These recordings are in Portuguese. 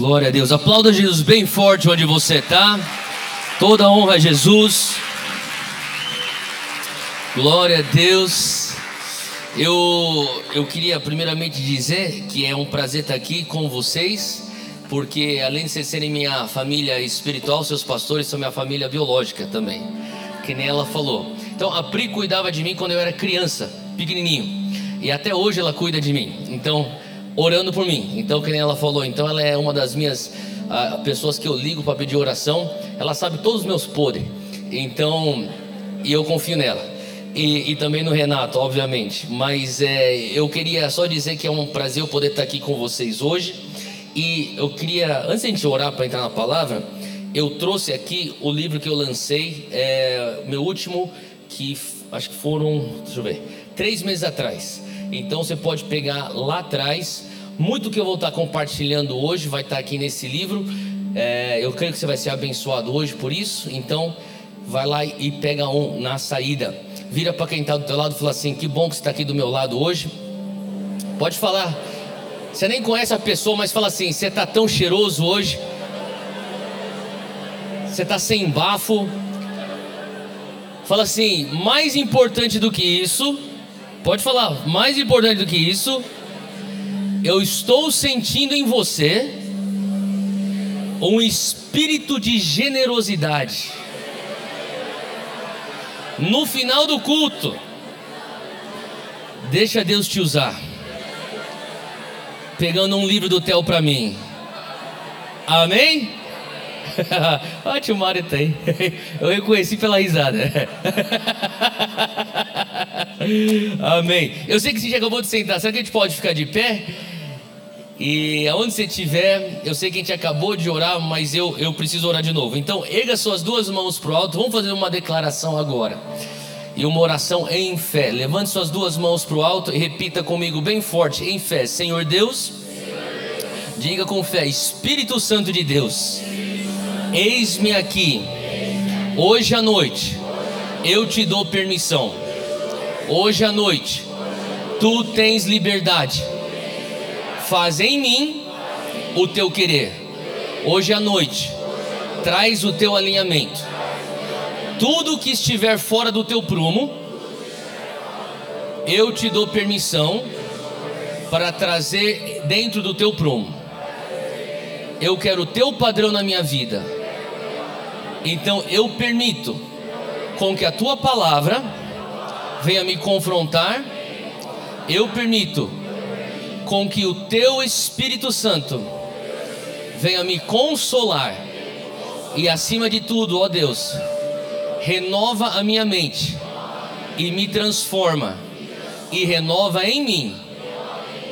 Glória a Deus. Aplauda Jesus bem forte onde você está. Toda honra a Jesus. Glória a Deus. Eu, eu queria primeiramente dizer que é um prazer estar aqui com vocês, porque além de vocês serem minha família espiritual, seus pastores são minha família biológica também, que nem ela falou. Então a Pri cuidava de mim quando eu era criança, pequenininho, e até hoje ela cuida de mim. Então orando por mim. Então, que nem ela falou, então ela é uma das minhas uh, pessoas que eu ligo para pedir oração. Ela sabe todos os meus podres. Então, e eu confio nela. E, e, também no Renato, obviamente. Mas é, eu queria só dizer que é um prazer eu poder estar aqui com vocês hoje. E eu queria, antes de a gente orar para entrar na palavra, eu trouxe aqui o livro que eu lancei, é, meu último, que acho que foram, deixa eu ver, três meses atrás. Então você pode pegar lá atrás. Muito que eu vou estar compartilhando hoje vai estar aqui nesse livro. É, eu creio que você vai ser abençoado hoje por isso. Então, vai lá e pega um na saída. Vira para quem está do teu lado e fala assim: Que bom que você está aqui do meu lado hoje. Pode falar. Você nem conhece a pessoa, mas fala assim: Você está tão cheiroso hoje. Você está sem bafo. Fala assim: Mais importante do que isso Pode falar, mais importante do que isso, eu estou sentindo em você um espírito de generosidade. No final do culto, deixa Deus te usar. Pegando um livro do Theo para mim. Amém? Ótimo, Mário aí. Eu reconheci pela risada. Amém. Eu sei que você já acabou de sentar. Será que a gente pode ficar de pé? E aonde você estiver, eu sei que a gente acabou de orar, mas eu, eu preciso orar de novo. Então, erga suas duas mãos para o alto. Vamos fazer uma declaração agora. E uma oração em fé. Levante suas duas mãos para o alto e repita comigo bem forte, em fé. Senhor Deus, diga com fé: Espírito Santo de Deus, eis-me aqui. Hoje à noite, eu te dou permissão Hoje à noite, tu tens liberdade. Faz em mim o teu querer. Hoje à noite, traz o teu alinhamento. Tudo que estiver fora do teu prumo, eu te dou permissão para trazer dentro do teu prumo. Eu quero o teu padrão na minha vida. Então eu permito com que a tua palavra venha me confrontar, eu permito com que o teu Espírito Santo venha me consolar e acima de tudo, ó Deus, renova a minha mente e me transforma e renova em mim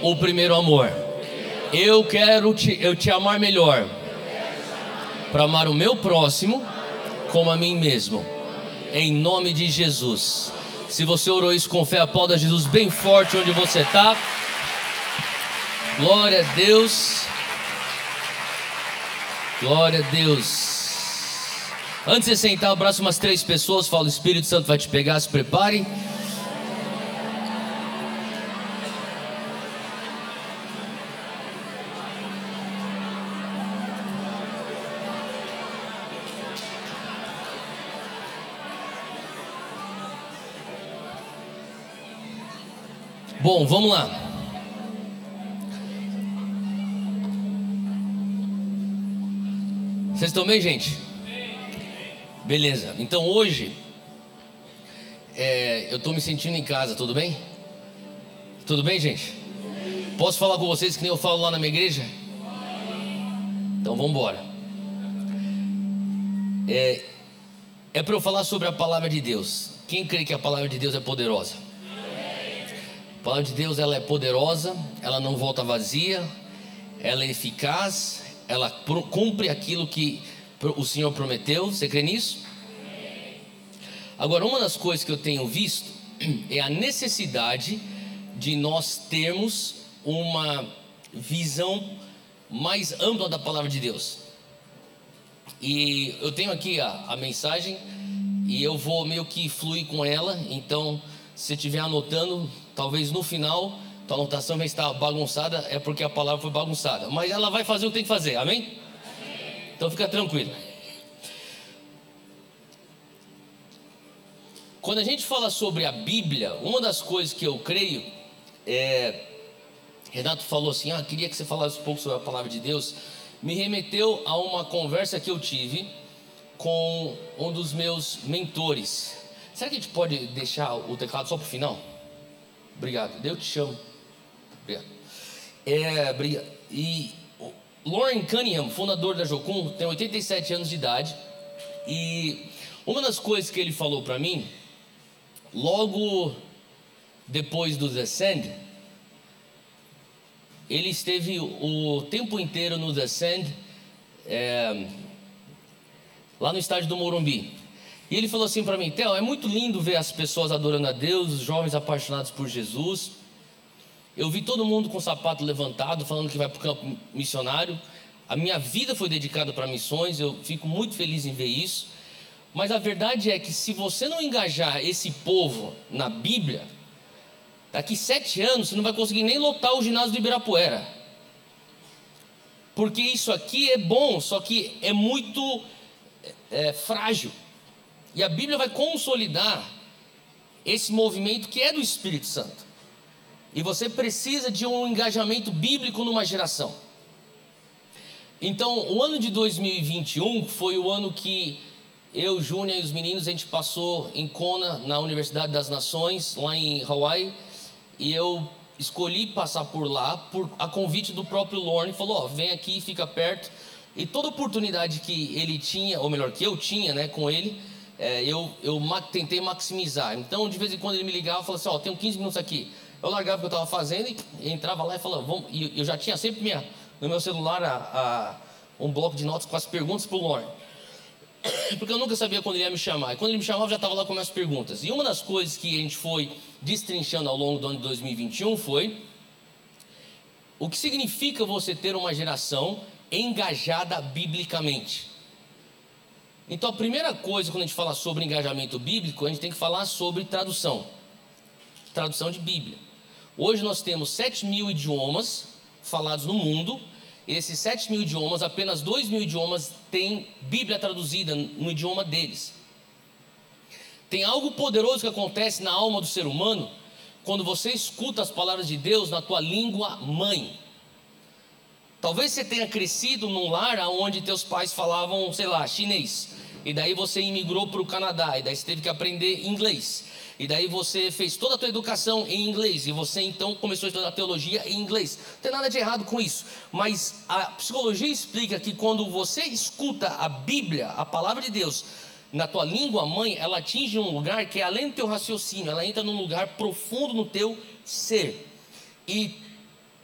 o primeiro amor. Eu quero te, eu te amar melhor para amar o meu próximo como a mim mesmo. Em nome de Jesus. Se você orou isso com fé, aplauda Jesus bem forte onde você está. Glória a Deus. Glória a Deus. Antes de sentar, abraço umas três pessoas. Fala, o Espírito Santo vai te pegar, se prepare. Bom, vamos lá. Vocês estão bem, gente? Beleza. Então hoje é, eu estou me sentindo em casa, tudo bem? Tudo bem, gente? Posso falar com vocês que nem eu falo lá na minha igreja? Então vamos embora. É, é para eu falar sobre a palavra de Deus. Quem crê que a palavra de Deus é poderosa? A palavra de Deus ela é poderosa, ela não volta vazia, ela é eficaz, ela cumpre aquilo que o Senhor prometeu. Você crê nisso? Agora, uma das coisas que eu tenho visto é a necessidade de nós termos uma visão mais ampla da palavra de Deus. E eu tenho aqui a, a mensagem e eu vou meio que fluir com ela, então se estiver anotando, talvez no final Tua anotação vai estar bagunçada, é porque a palavra foi bagunçada. Mas ela vai fazer o que tem que fazer, amém? amém. Então fica tranquilo. Quando a gente fala sobre a Bíblia, uma das coisas que eu creio é. Renato falou assim: Ah, queria que você falasse um pouco sobre a palavra de Deus. Me remeteu a uma conversa que eu tive com um dos meus mentores. Será que a gente pode deixar o teclado só para o final? Obrigado. Deus te chamo. Obrigado. É. E Lauren Cunningham, fundador da Jocum, tem 87 anos de idade. E uma das coisas que ele falou para mim, logo depois do Descend, ele esteve o tempo inteiro no Descend, é, lá no estádio do Morumbi. E ele falou assim para mim: Theo, é muito lindo ver as pessoas adorando a Deus, os jovens apaixonados por Jesus. Eu vi todo mundo com o sapato levantado, falando que vai para o campo missionário. A minha vida foi dedicada para missões, eu fico muito feliz em ver isso. Mas a verdade é que se você não engajar esse povo na Bíblia, daqui sete anos você não vai conseguir nem lotar o ginásio do Ibirapuera. Porque isso aqui é bom, só que é muito é, frágil. E a Bíblia vai consolidar esse movimento que é do Espírito Santo. E você precisa de um engajamento bíblico numa geração. Então, o ano de 2021 foi o ano que eu, Júnior e os meninos, a gente passou em Kona, na Universidade das Nações, lá em Hawaii, e eu escolhi passar por lá por a convite do próprio Lorne, falou: ó, vem aqui, fica perto. E toda oportunidade que ele tinha, ou melhor, que eu tinha, né, com ele, é, eu, eu tentei maximizar. Então, de vez em quando ele me ligava e falava assim: ó, tenho 15 minutos aqui. Eu largava o que eu estava fazendo e entrava lá e falava, vamos. E eu já tinha sempre minha, no meu celular a, a, um bloco de notas com as perguntas para o Lorne. Porque eu nunca sabia quando ele ia me chamar. E quando ele me chamava, eu já estava lá com as perguntas. E uma das coisas que a gente foi destrinchando ao longo do ano de 2021 foi o que significa você ter uma geração engajada biblicamente. Então, a primeira coisa, quando a gente fala sobre engajamento bíblico, a gente tem que falar sobre tradução tradução de Bíblia. Hoje nós temos 7 mil idiomas falados no mundo. Esses 7 mil idiomas, apenas 2 mil idiomas têm Bíblia traduzida no idioma deles. Tem algo poderoso que acontece na alma do ser humano quando você escuta as palavras de Deus na tua língua mãe. Talvez você tenha crescido num lar onde teus pais falavam, sei lá, chinês. E daí você imigrou para o Canadá, e daí você teve que aprender inglês. E daí você fez toda a tua educação em inglês e você então começou a estudar teologia em inglês. Não tem nada de errado com isso, mas a psicologia explica que quando você escuta a Bíblia, a palavra de Deus, na tua língua mãe, ela atinge um lugar que é além do teu raciocínio, ela entra num lugar profundo no teu ser. E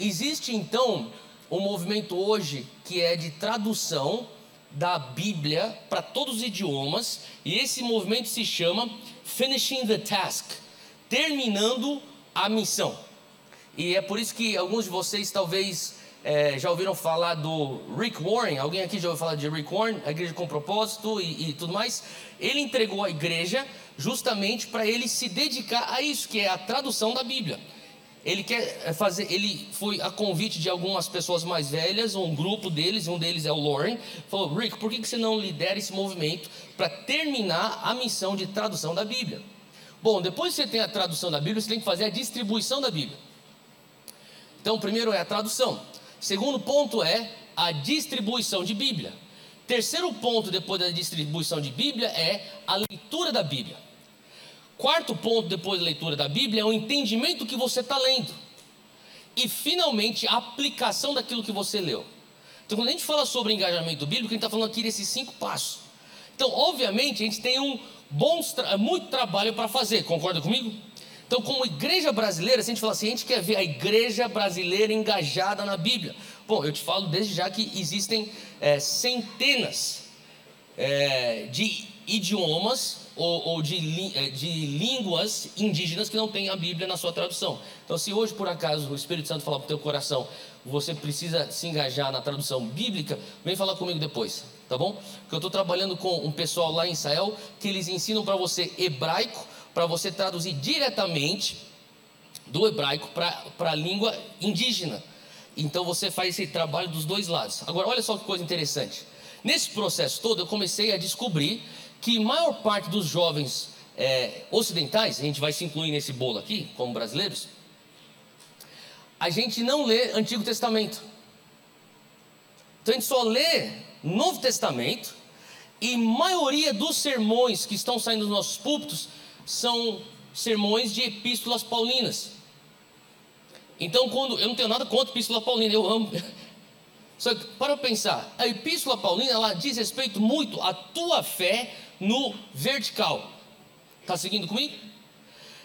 existe então um movimento hoje que é de tradução da Bíblia para todos os idiomas, e esse movimento se chama Finishing the Task terminando a missão. E é por isso que alguns de vocês talvez é, já ouviram falar do Rick Warren. Alguém aqui já ouviu falar de Rick Warren, a igreja com propósito e, e tudo mais? Ele entregou a igreja justamente para ele se dedicar a isso, que é a tradução da Bíblia. Ele quer eh, fazer, ele foi a convite de algumas pessoas mais velhas, um grupo deles, um deles é o Lauren, falou: Rick, por que você não lidera esse movimento para terminar a missão de tradução da Bíblia? Bom, depois que você tem a tradução da Bíblia, você tem que fazer a distribuição da Bíblia. Então, primeiro é a tradução. Segundo ponto é a distribuição de Bíblia. Terceiro ponto depois da distribuição de Bíblia é a leitura da Bíblia. Quarto ponto depois da leitura da Bíblia é o entendimento que você está lendo. E finalmente a aplicação daquilo que você leu. Então, quando a gente fala sobre engajamento bíblico, a gente está falando aqui desses cinco passos. Então, obviamente, a gente tem um bom, muito trabalho para fazer, concorda comigo? Então, como igreja brasileira, se a gente fala assim, a gente quer ver a igreja brasileira engajada na Bíblia. Bom, eu te falo desde já que existem é, centenas é, de idiomas ou, ou de, eh, de línguas indígenas que não tem a Bíblia na sua tradução. Então, se hoje por acaso o Espírito Santo falar para o teu coração, você precisa se engajar na tradução bíblica, vem falar comigo depois, tá bom? Porque eu estou trabalhando com um pessoal lá em Israel que eles ensinam para você hebraico, para você traduzir diretamente do hebraico para a língua indígena. Então você faz esse trabalho dos dois lados. Agora, olha só que coisa interessante. Nesse processo todo, eu comecei a descobrir que maior parte dos jovens é, ocidentais, a gente vai se incluir nesse bolo aqui, como brasileiros, a gente não lê Antigo Testamento. Então a gente só lê Novo Testamento e maioria dos sermões que estão saindo dos nossos púlpitos são sermões de epístolas paulinas. Então, quando eu não tenho nada contra a epístola paulina, eu amo. Só que para pensar, a epístola paulina ela diz respeito muito à tua fé no vertical. Está seguindo comigo?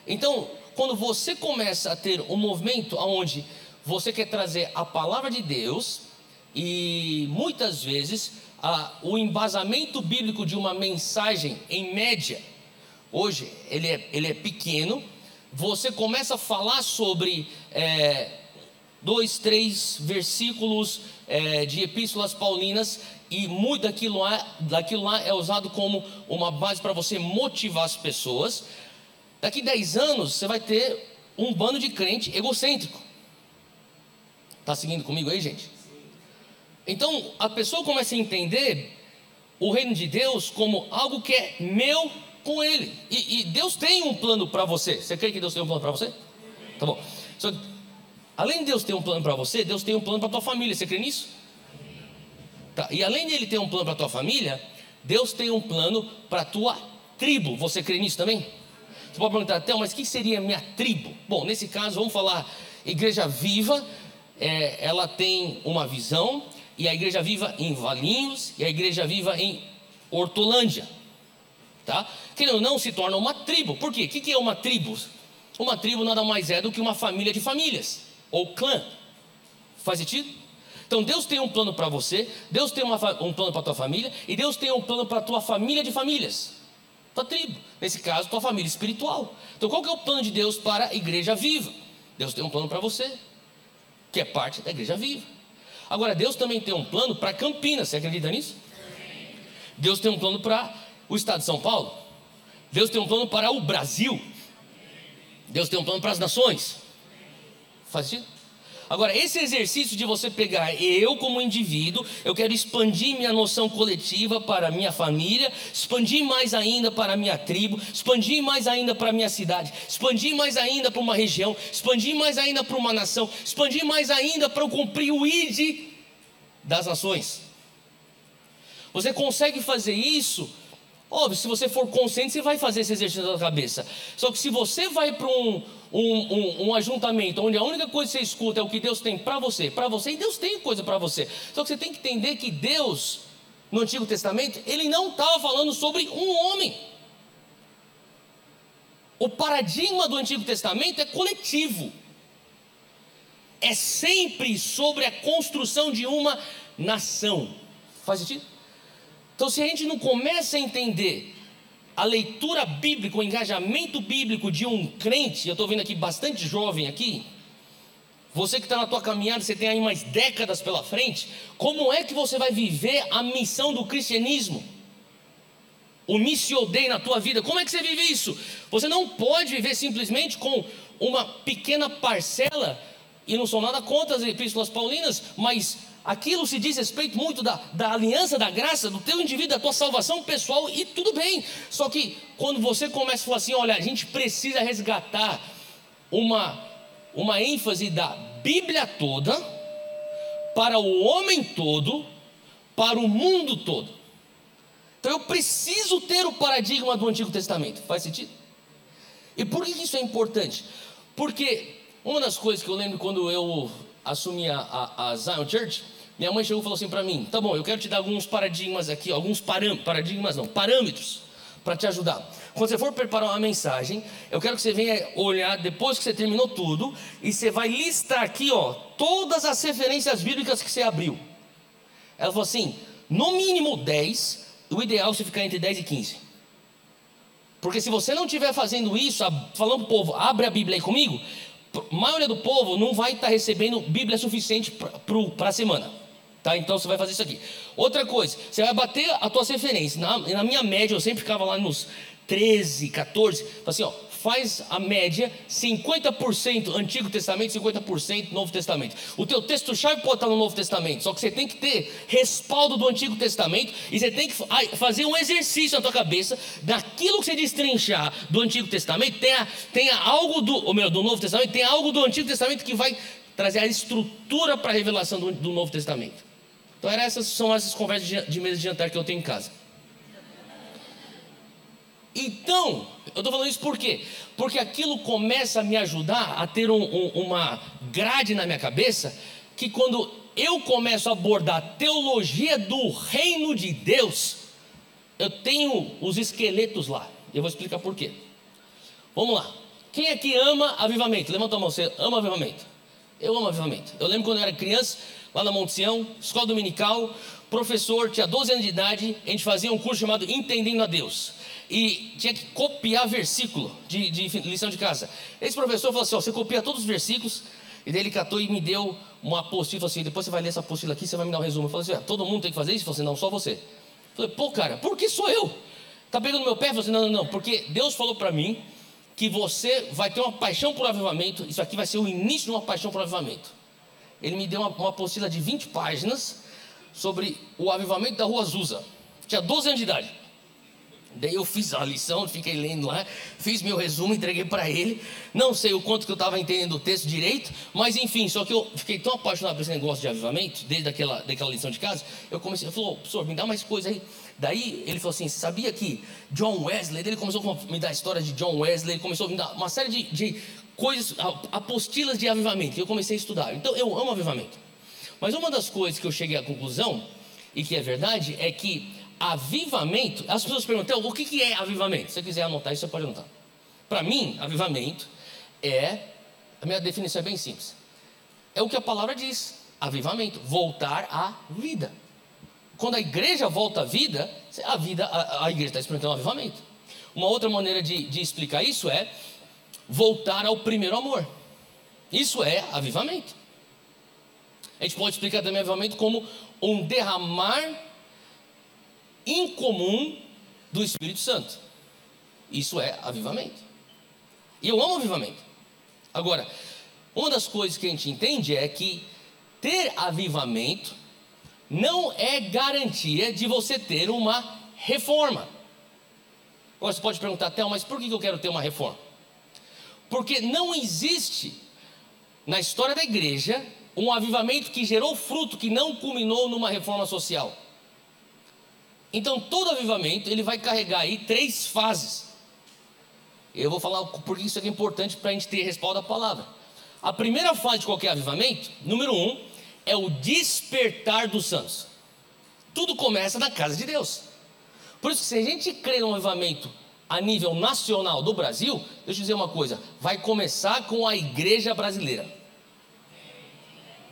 Então, quando você começa a ter um movimento onde você quer trazer a palavra de Deus e muitas vezes a, o embasamento bíblico de uma mensagem, em média, hoje ele é, ele é pequeno, você começa a falar sobre é, dois, três versículos é, de epístolas paulinas e muito daquilo lá, daquilo lá é usado como uma base para você motivar as pessoas. Daqui 10 anos você vai ter um bando de crente egocêntrico. Está seguindo comigo aí, gente? Então a pessoa começa a entender o reino de Deus como algo que é meu com Ele. E, e Deus tem um plano para você. Você crê que Deus tem um plano para você? Tá bom. Só, além de Deus ter um plano para você, Deus tem um plano para tua família. Você crê nisso? Tá. E além de Ele ter um plano para tua família, Deus tem um plano para tua tribo. Você crê nisso também? Você pode perguntar, até, mas o que seria minha tribo? Bom, nesse caso, vamos falar igreja viva. É, ela tem uma visão e a igreja viva em Valinhos e a igreja viva em Hortolândia. Tá? Querendo ou não, se torna uma tribo. Por quê? O que é uma tribo? Uma tribo nada mais é do que uma família de famílias, ou clã. Faz sentido? Então Deus tem um plano para você, Deus tem uma, um plano para tua família, e Deus tem um plano para tua família de famílias, tua tribo. Nesse caso, tua família espiritual. Então qual que é o plano de Deus para a igreja viva? Deus tem um plano para você, que é parte da igreja viva. Agora, Deus também tem um plano para Campinas, você acredita nisso? Deus tem um plano para o estado de São Paulo. Deus tem um plano para o Brasil. Deus tem um plano para as nações. Faz sentido? Agora, esse exercício de você pegar eu como indivíduo, eu quero expandir minha noção coletiva para minha família, expandir mais ainda para minha tribo, expandir mais ainda para minha cidade, expandir mais ainda para uma região, expandir mais ainda para uma nação, expandir mais ainda para eu cumprir o ID das nações. Você consegue fazer isso Óbvio, se você for consciente, você vai fazer esse exercício na cabeça. Só que se você vai para um, um, um, um, ajuntamento onde a única coisa que você escuta é o que Deus tem para você, para você, e Deus tem coisa para você. Só que você tem que entender que Deus, no Antigo Testamento, ele não estava falando sobre um homem. O paradigma do Antigo Testamento é coletivo. É sempre sobre a construção de uma nação. Faz sentido? Então, se a gente não começa a entender a leitura bíblica, o engajamento bíblico de um crente, eu estou vendo aqui bastante jovem aqui, você que está na tua caminhada, você tem aí mais décadas pela frente, como é que você vai viver a missão do cristianismo? O missio dei na tua vida, como é que você vive isso? Você não pode viver simplesmente com uma pequena parcela, e não sou nada contra as epístolas paulinas, mas aquilo se diz respeito muito da, da aliança da graça, do teu indivíduo, da tua salvação pessoal, e tudo bem. Só que quando você começa a falar assim, olha, a gente precisa resgatar uma, uma ênfase da Bíblia toda, para o homem todo, para o mundo todo. Então eu preciso ter o paradigma do Antigo Testamento. Faz sentido? E por que isso é importante? Porque uma das coisas que eu lembro quando eu assumi a, a, a Zion Church, minha mãe chegou e falou assim para mim: tá bom, eu quero te dar alguns paradigmas aqui, alguns parâmetros, paradigmas não, parâmetros, para te ajudar. Quando você for preparar uma mensagem, eu quero que você venha olhar depois que você terminou tudo e você vai listar aqui, ó, todas as referências bíblicas que você abriu. Ela falou assim: no mínimo 10, o ideal é você ficar entre 10 e 15. Porque se você não estiver fazendo isso, falando para o povo, abre a Bíblia aí comigo, a maioria do povo não vai estar tá recebendo Bíblia suficiente para a semana. Tá? Então você vai fazer isso aqui. Outra coisa, você vai bater a tua referência. Na, na minha média, eu sempre ficava lá nos 13, 14. Assim, ó, faz a média 50% Antigo Testamento, 50% Novo Testamento. O teu texto-chave pode estar no Novo Testamento, só que você tem que ter respaldo do Antigo Testamento e você tem que fazer um exercício na tua cabeça daquilo que você destrinchar do Antigo Testamento, tenha, tenha algo do, ou melhor, do Novo Testamento, tem algo do Antigo Testamento que vai trazer a estrutura para a revelação do, do Novo Testamento. Então, essas são essas conversas de, de mesa de jantar que eu tenho em casa. Então, eu estou falando isso por quê? Porque aquilo começa a me ajudar a ter um, um, uma grade na minha cabeça que quando eu começo a abordar a teologia do reino de Deus, eu tenho os esqueletos lá. Eu vou explicar por quê. Vamos lá. Quem aqui ama avivamento? Levanta a mão, você ama avivamento? Eu amo avivamento. Eu lembro quando eu era criança, lá na Monte Sião, escola dominical, professor, tinha 12 anos de idade, a gente fazia um curso chamado Entendendo a Deus e tinha que copiar versículo de, de lição de casa. Esse professor falou assim: ó, você copia todos os versículos, e daí ele catou e me deu uma apostila, falou assim: depois você vai ler essa apostila aqui, você vai me dar um resumo. Eu falei assim: todo mundo tem que fazer isso? Ele falou assim: não, só você. Eu falei: pô, cara, por que sou eu? Tá pegando meu pé? Eu falei assim: não, não, não, porque Deus falou para mim que você vai ter uma paixão por avivamento, isso aqui vai ser o início de uma paixão por avivamento. Ele me deu uma, uma apostila de 20 páginas sobre o avivamento da rua Azusa. Tinha 12 anos de idade. Daí eu fiz a lição, fiquei lendo lá, fiz meu resumo, entreguei para ele. Não sei o quanto que eu estava entendendo o texto direito, mas enfim, só que eu fiquei tão apaixonado por esse negócio de avivamento, desde aquela, daquela lição de casa, eu comecei, eu falou, professor, me dá mais coisa aí. Daí ele falou assim: sabia que John Wesley, ele começou a me dar a história de John Wesley, ele começou a me dar uma série de, de coisas, apostilas de avivamento, e eu comecei a estudar. Então eu amo avivamento. Mas uma das coisas que eu cheguei à conclusão, e que é verdade, é que avivamento, as pessoas perguntam, o que é avivamento? Se você quiser anotar isso, você pode anotar. Para mim, avivamento é, a minha definição é bem simples. É o que a palavra diz, avivamento, voltar à vida. Quando a igreja volta à vida, a vida, a, a igreja está experimentando um avivamento. Uma outra maneira de, de explicar isso é voltar ao primeiro amor. Isso é avivamento. A gente pode explicar também avivamento como um derramar incomum do Espírito Santo. Isso é avivamento. E eu amo avivamento. Agora, uma das coisas que a gente entende é que ter avivamento não é garantia de você ter uma reforma. Agora você pode perguntar, até, mas por que eu quero ter uma reforma? Porque não existe na história da igreja um avivamento que gerou fruto que não culminou numa reforma social. Então, todo avivamento, ele vai carregar aí três fases. Eu vou falar por isso é importante para a gente ter respaldo à palavra. A primeira fase de qualquer avivamento, número um, é o despertar dos santos. Tudo começa na casa de Deus. Por isso, se a gente crê no avivamento a nível nacional do Brasil, deixa eu dizer uma coisa: vai começar com a igreja brasileira.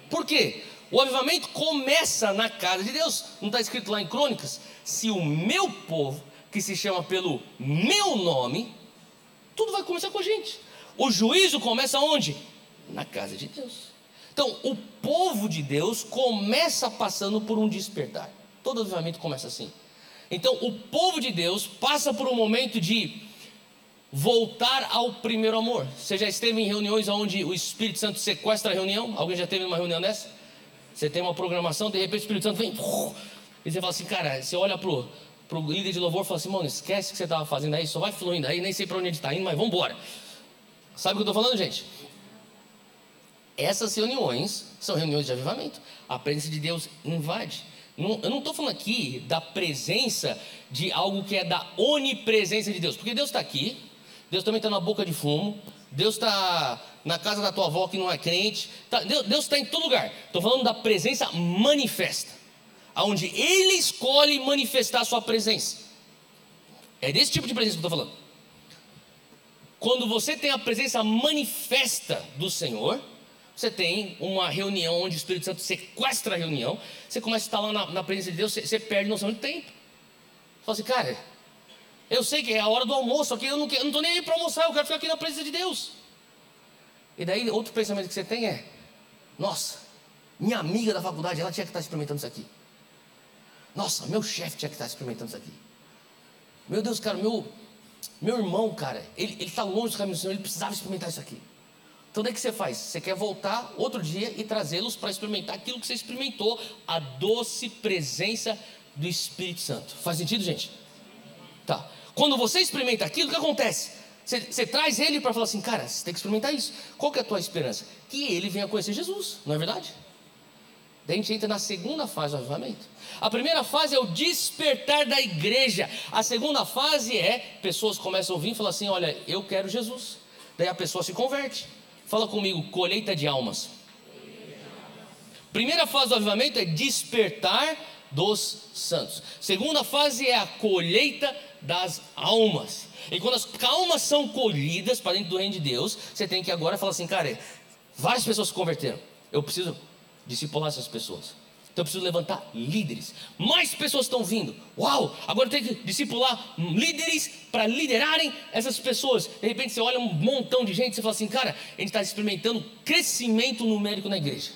Por quê? O avivamento começa na casa de Deus. Não está escrito lá em Crônicas? Se o meu povo, que se chama pelo meu nome, tudo vai começar com a gente. O juízo começa onde? Na casa de Deus. Então, o povo de Deus começa passando por um despertar. Todo avivamento começa assim. Então, o povo de Deus passa por um momento de voltar ao primeiro amor. Você já esteve em reuniões onde o Espírito Santo sequestra a reunião? Alguém já teve uma reunião dessa? Você tem uma programação, de repente o Espírito Santo vem. E você fala assim, cara, você olha pro, pro líder de louvor e fala assim, mano, esquece o que você estava fazendo aí, só vai fluindo aí, nem sei para onde gente está indo, mas vamos embora. Sabe o que eu estou falando, gente? Essas reuniões são reuniões de avivamento. A presença de Deus invade. Eu não estou falando aqui da presença de algo que é da onipresença de Deus, porque Deus está aqui, Deus também está na boca de fumo, Deus está na casa da tua avó que não é crente. Tá, Deus está em todo lugar. Estou falando da presença manifesta, aonde Ele escolhe manifestar a sua presença. É desse tipo de presença que eu estou falando. Quando você tem a presença manifesta do Senhor, você tem uma reunião onde o Espírito Santo sequestra a reunião, você começa a estar lá na, na presença de Deus, você, você perde noção de tempo. Você fala assim, cara, eu sei que é a hora do almoço, que eu não estou nem aí para almoçar, eu quero ficar aqui na presença de Deus. E daí outro pensamento que você tem é: nossa, minha amiga da faculdade, ela tinha que estar experimentando isso aqui. Nossa, meu chefe tinha que estar experimentando isso aqui. Meu Deus, cara, meu, Meu irmão, cara, ele está longe do caminho do Senhor, ele precisava experimentar isso aqui. Então, o que você faz? Você quer voltar outro dia e trazê-los para experimentar aquilo que você experimentou, a doce presença do Espírito Santo. Faz sentido, gente? Tá. Quando você experimenta aquilo, o que acontece? Você, você traz ele para falar assim, cara, você tem que experimentar isso. Qual que é a tua esperança? Que ele venha conhecer Jesus, não é verdade? Daí a gente entra na segunda fase do avivamento. A primeira fase é o despertar da igreja. A segunda fase é pessoas começam a ouvir e falam assim: Olha, eu quero Jesus. Daí a pessoa se converte. Fala comigo, colheita de almas. Primeira fase do avivamento é despertar dos santos. Segunda fase é a colheita das almas. E quando as almas são colhidas para dentro do reino de Deus, você tem que agora falar assim, cara, várias pessoas se converteram. Eu preciso discipular essas pessoas. Então eu preciso levantar líderes. Mais pessoas estão vindo. Uau! Agora eu tenho que discipular líderes para liderarem essas pessoas. De repente você olha um montão de gente e fala assim, cara, a gente está experimentando crescimento numérico na igreja.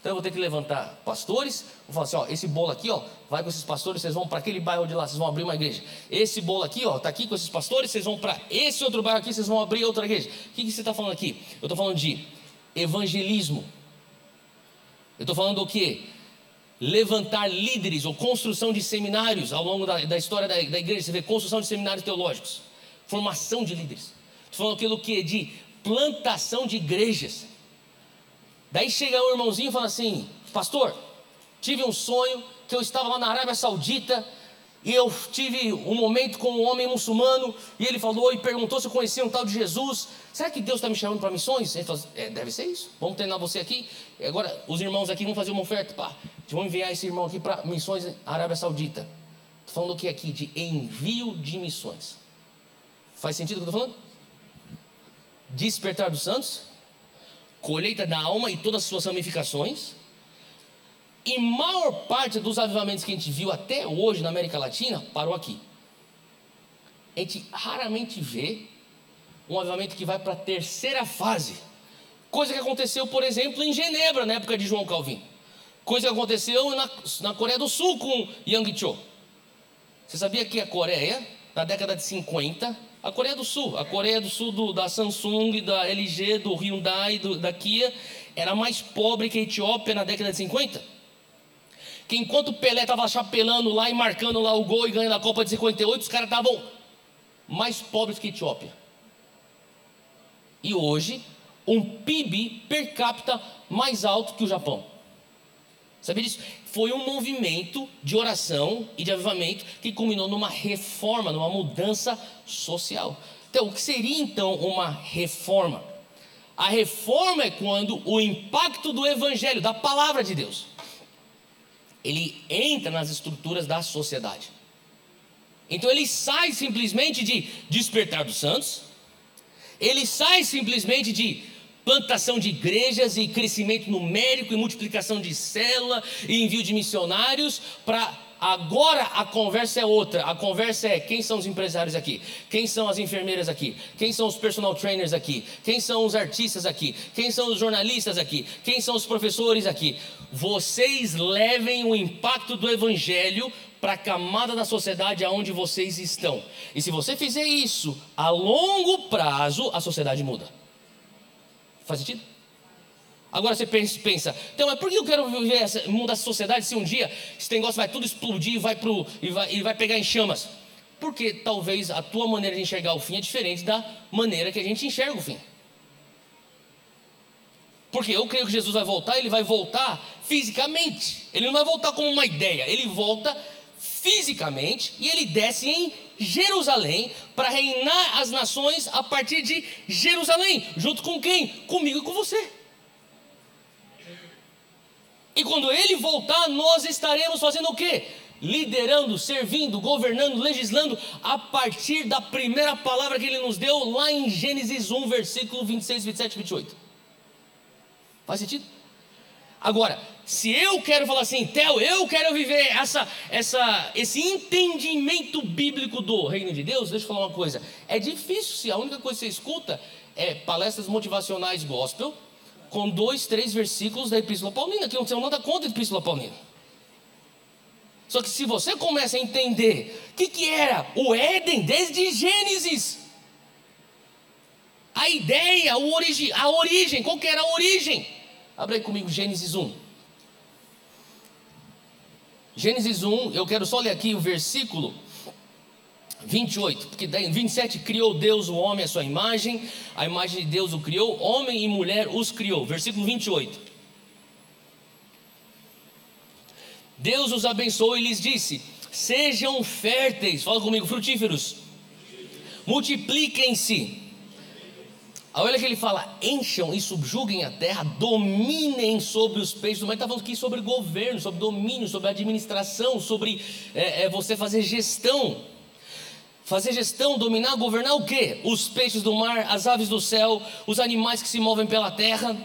Então eu vou ter que levantar pastores, vou falar assim, ó, esse bolo aqui, ó, vai com esses pastores, vocês vão para aquele bairro de lá, vocês vão abrir uma igreja. Esse bolo aqui, ó, tá aqui com esses pastores, vocês vão para esse outro bairro aqui, vocês vão abrir outra igreja. O que, que você está falando aqui? Eu estou falando de evangelismo. Eu estou falando do quê? Levantar líderes ou construção de seminários ao longo da, da história da, da, igreja. Você vê construção de seminários teológicos, formação de líderes. Estou falando aquilo que de plantação de igrejas. Daí chega um irmãozinho e fala assim: Pastor, tive um sonho que eu estava lá na Arábia Saudita e eu tive um momento com um homem muçulmano e ele falou e perguntou se eu conhecia um tal de Jesus. Será que Deus está me chamando para missões? Ele falou: é, deve ser isso. Vamos treinar você aqui. E agora os irmãos aqui vão fazer uma oferta. Pá, Vamos enviar esse irmão aqui para missões na Arábia Saudita. Estou falando que aqui? De envio de missões. Faz sentido o que eu estou falando? Despertar dos santos, colheita da alma e todas as suas ramificações. E maior parte dos avivamentos que a gente viu até hoje na América Latina parou aqui. A gente raramente vê um avivamento que vai para a terceira fase. Coisa que aconteceu, por exemplo, em Genebra, na época de João Calvino. Coisa que aconteceu na, na Coreia do Sul com Yang Cho. Você sabia que a Coreia, na década de 50, a Coreia do Sul, a Coreia do Sul do, da Samsung, da LG, do Hyundai, do, da Kia, era mais pobre que a Etiópia na década de 50? Que enquanto o Pelé estava chapelando lá e marcando lá o gol e ganhando a Copa de 58, os caras estavam mais pobres que a Etiópia. E hoje, um PIB per capita mais alto que o Japão. Sabe disso? Foi um movimento de oração e de avivamento que culminou numa reforma, numa mudança social. Então, o que seria então uma reforma? A reforma é quando o impacto do evangelho, da palavra de Deus, ele entra nas estruturas da sociedade. Então ele sai simplesmente de despertar dos santos, ele sai simplesmente de plantação de igrejas e crescimento numérico e multiplicação de célula e envio de missionários para Agora a conversa é outra. A conversa é quem são os empresários aqui? Quem são as enfermeiras aqui? Quem são os personal trainers aqui? Quem são os artistas aqui? Quem são os jornalistas aqui? Quem são os professores aqui? Vocês levem o impacto do evangelho para a camada da sociedade aonde vocês estão. E se você fizer isso a longo prazo, a sociedade muda. Faz sentido? Agora você pensa, então, mas por que eu quero viver essa, mudar essa sociedade se um dia esse negócio vai tudo explodir e vai, pro, e vai, e vai pegar em chamas? Porque talvez a tua maneira de enxergar o fim é diferente da maneira que a gente enxerga o fim. Porque eu creio que Jesus vai voltar, ele vai voltar fisicamente. Ele não vai voltar como uma ideia, ele volta fisicamente e ele desce em Jerusalém para reinar as nações a partir de Jerusalém, junto com quem? Comigo e com você. E quando ele voltar, nós estaremos fazendo o quê? Liderando, servindo, governando, legislando a partir da primeira palavra que ele nos deu lá em Gênesis 1, versículo 26, 27 28. Faz sentido? Agora, se eu quero falar assim, Theo, eu quero viver essa, essa, esse entendimento bíblico do reino de Deus, deixa eu falar uma coisa. É difícil se a única coisa que você escuta é palestras motivacionais gospel, com dois, três versículos da Epístola Paulina, que não tem nada contra a Epístola Paulina. Só que se você começa a entender o que, que era o Éden desde Gênesis, a ideia, a origem, qual que era a origem? Abre aí comigo Gênesis 1. Gênesis 1, eu quero só ler aqui o versículo 28, porque daí 27 criou Deus o homem à sua imagem, a imagem de Deus o criou, homem e mulher os criou. Versículo 28. Deus os abençoou e lhes disse: Sejam férteis, fala comigo, frutíferos, multipliquem-se. Olha que ele fala: encham e subjuguem a terra, dominem sobre os peixes Mas Está falando aqui sobre governo, sobre domínio, sobre administração, sobre é, é, você fazer gestão. Fazer gestão, dominar, governar o quê? Os peixes do mar, as aves do céu, os animais que se movem pela terra.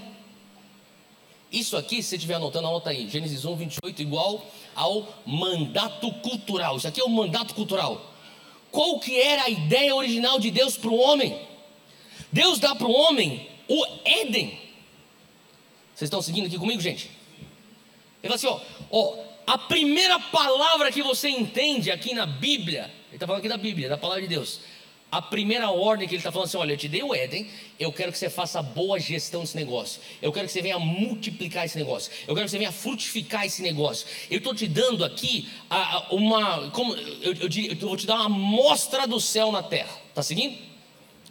Isso aqui, se você estiver anotando, anota aí. Gênesis 1, 28, igual ao mandato cultural. Isso aqui é o mandato cultural. Qual que era a ideia original de Deus para o homem? Deus dá para o homem o Éden. Vocês estão seguindo aqui comigo, gente? Ele fala assim: ó, ó, a primeira palavra que você entende aqui na Bíblia ele está falando aqui da Bíblia, da palavra de Deus. A primeira ordem que ele está falando assim: olha, eu te dei o Éden, eu quero que você faça boa gestão desse negócio. Eu quero que você venha multiplicar esse negócio. Eu quero que você venha frutificar esse negócio. Eu estou te dando aqui uma. Como, eu, eu, eu, vou te dar uma amostra do céu na terra. Está seguindo?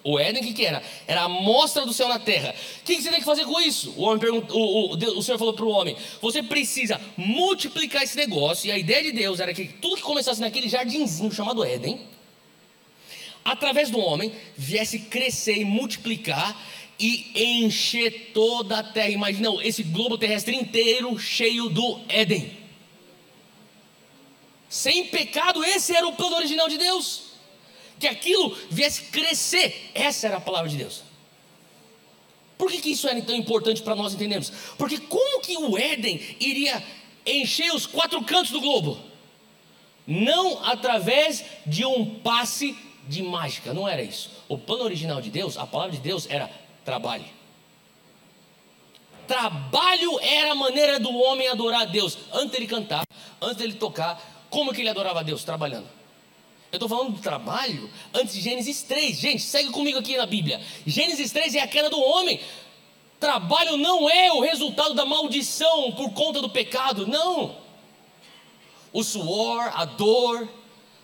O Éden, o que, que era? Era a amostra do céu na terra. O que, que você tem que fazer com isso? O, homem perguntou, o, o, o Senhor falou para o homem: Você precisa multiplicar esse negócio. E a ideia de Deus era que tudo que começasse naquele jardinzinho chamado Éden, através do homem, viesse crescer e multiplicar e encher toda a terra. Imagina esse globo terrestre inteiro cheio do Éden. Sem pecado, esse era o plano original de Deus que aquilo viesse crescer. Essa era a palavra de Deus. Por que, que isso era tão importante para nós entendermos? Porque como que o Éden iria encher os quatro cantos do globo? Não através de um passe de mágica, não era isso. O plano original de Deus, a palavra de Deus era trabalho. Trabalho era a maneira do homem adorar a Deus. Antes ele cantar, antes ele tocar, como que ele adorava a Deus? Trabalhando. Eu estou falando do trabalho antes de Gênesis 3. Gente, segue comigo aqui na Bíblia. Gênesis 3 é a queda do homem. Trabalho não é o resultado da maldição por conta do pecado, não. O suor, a dor,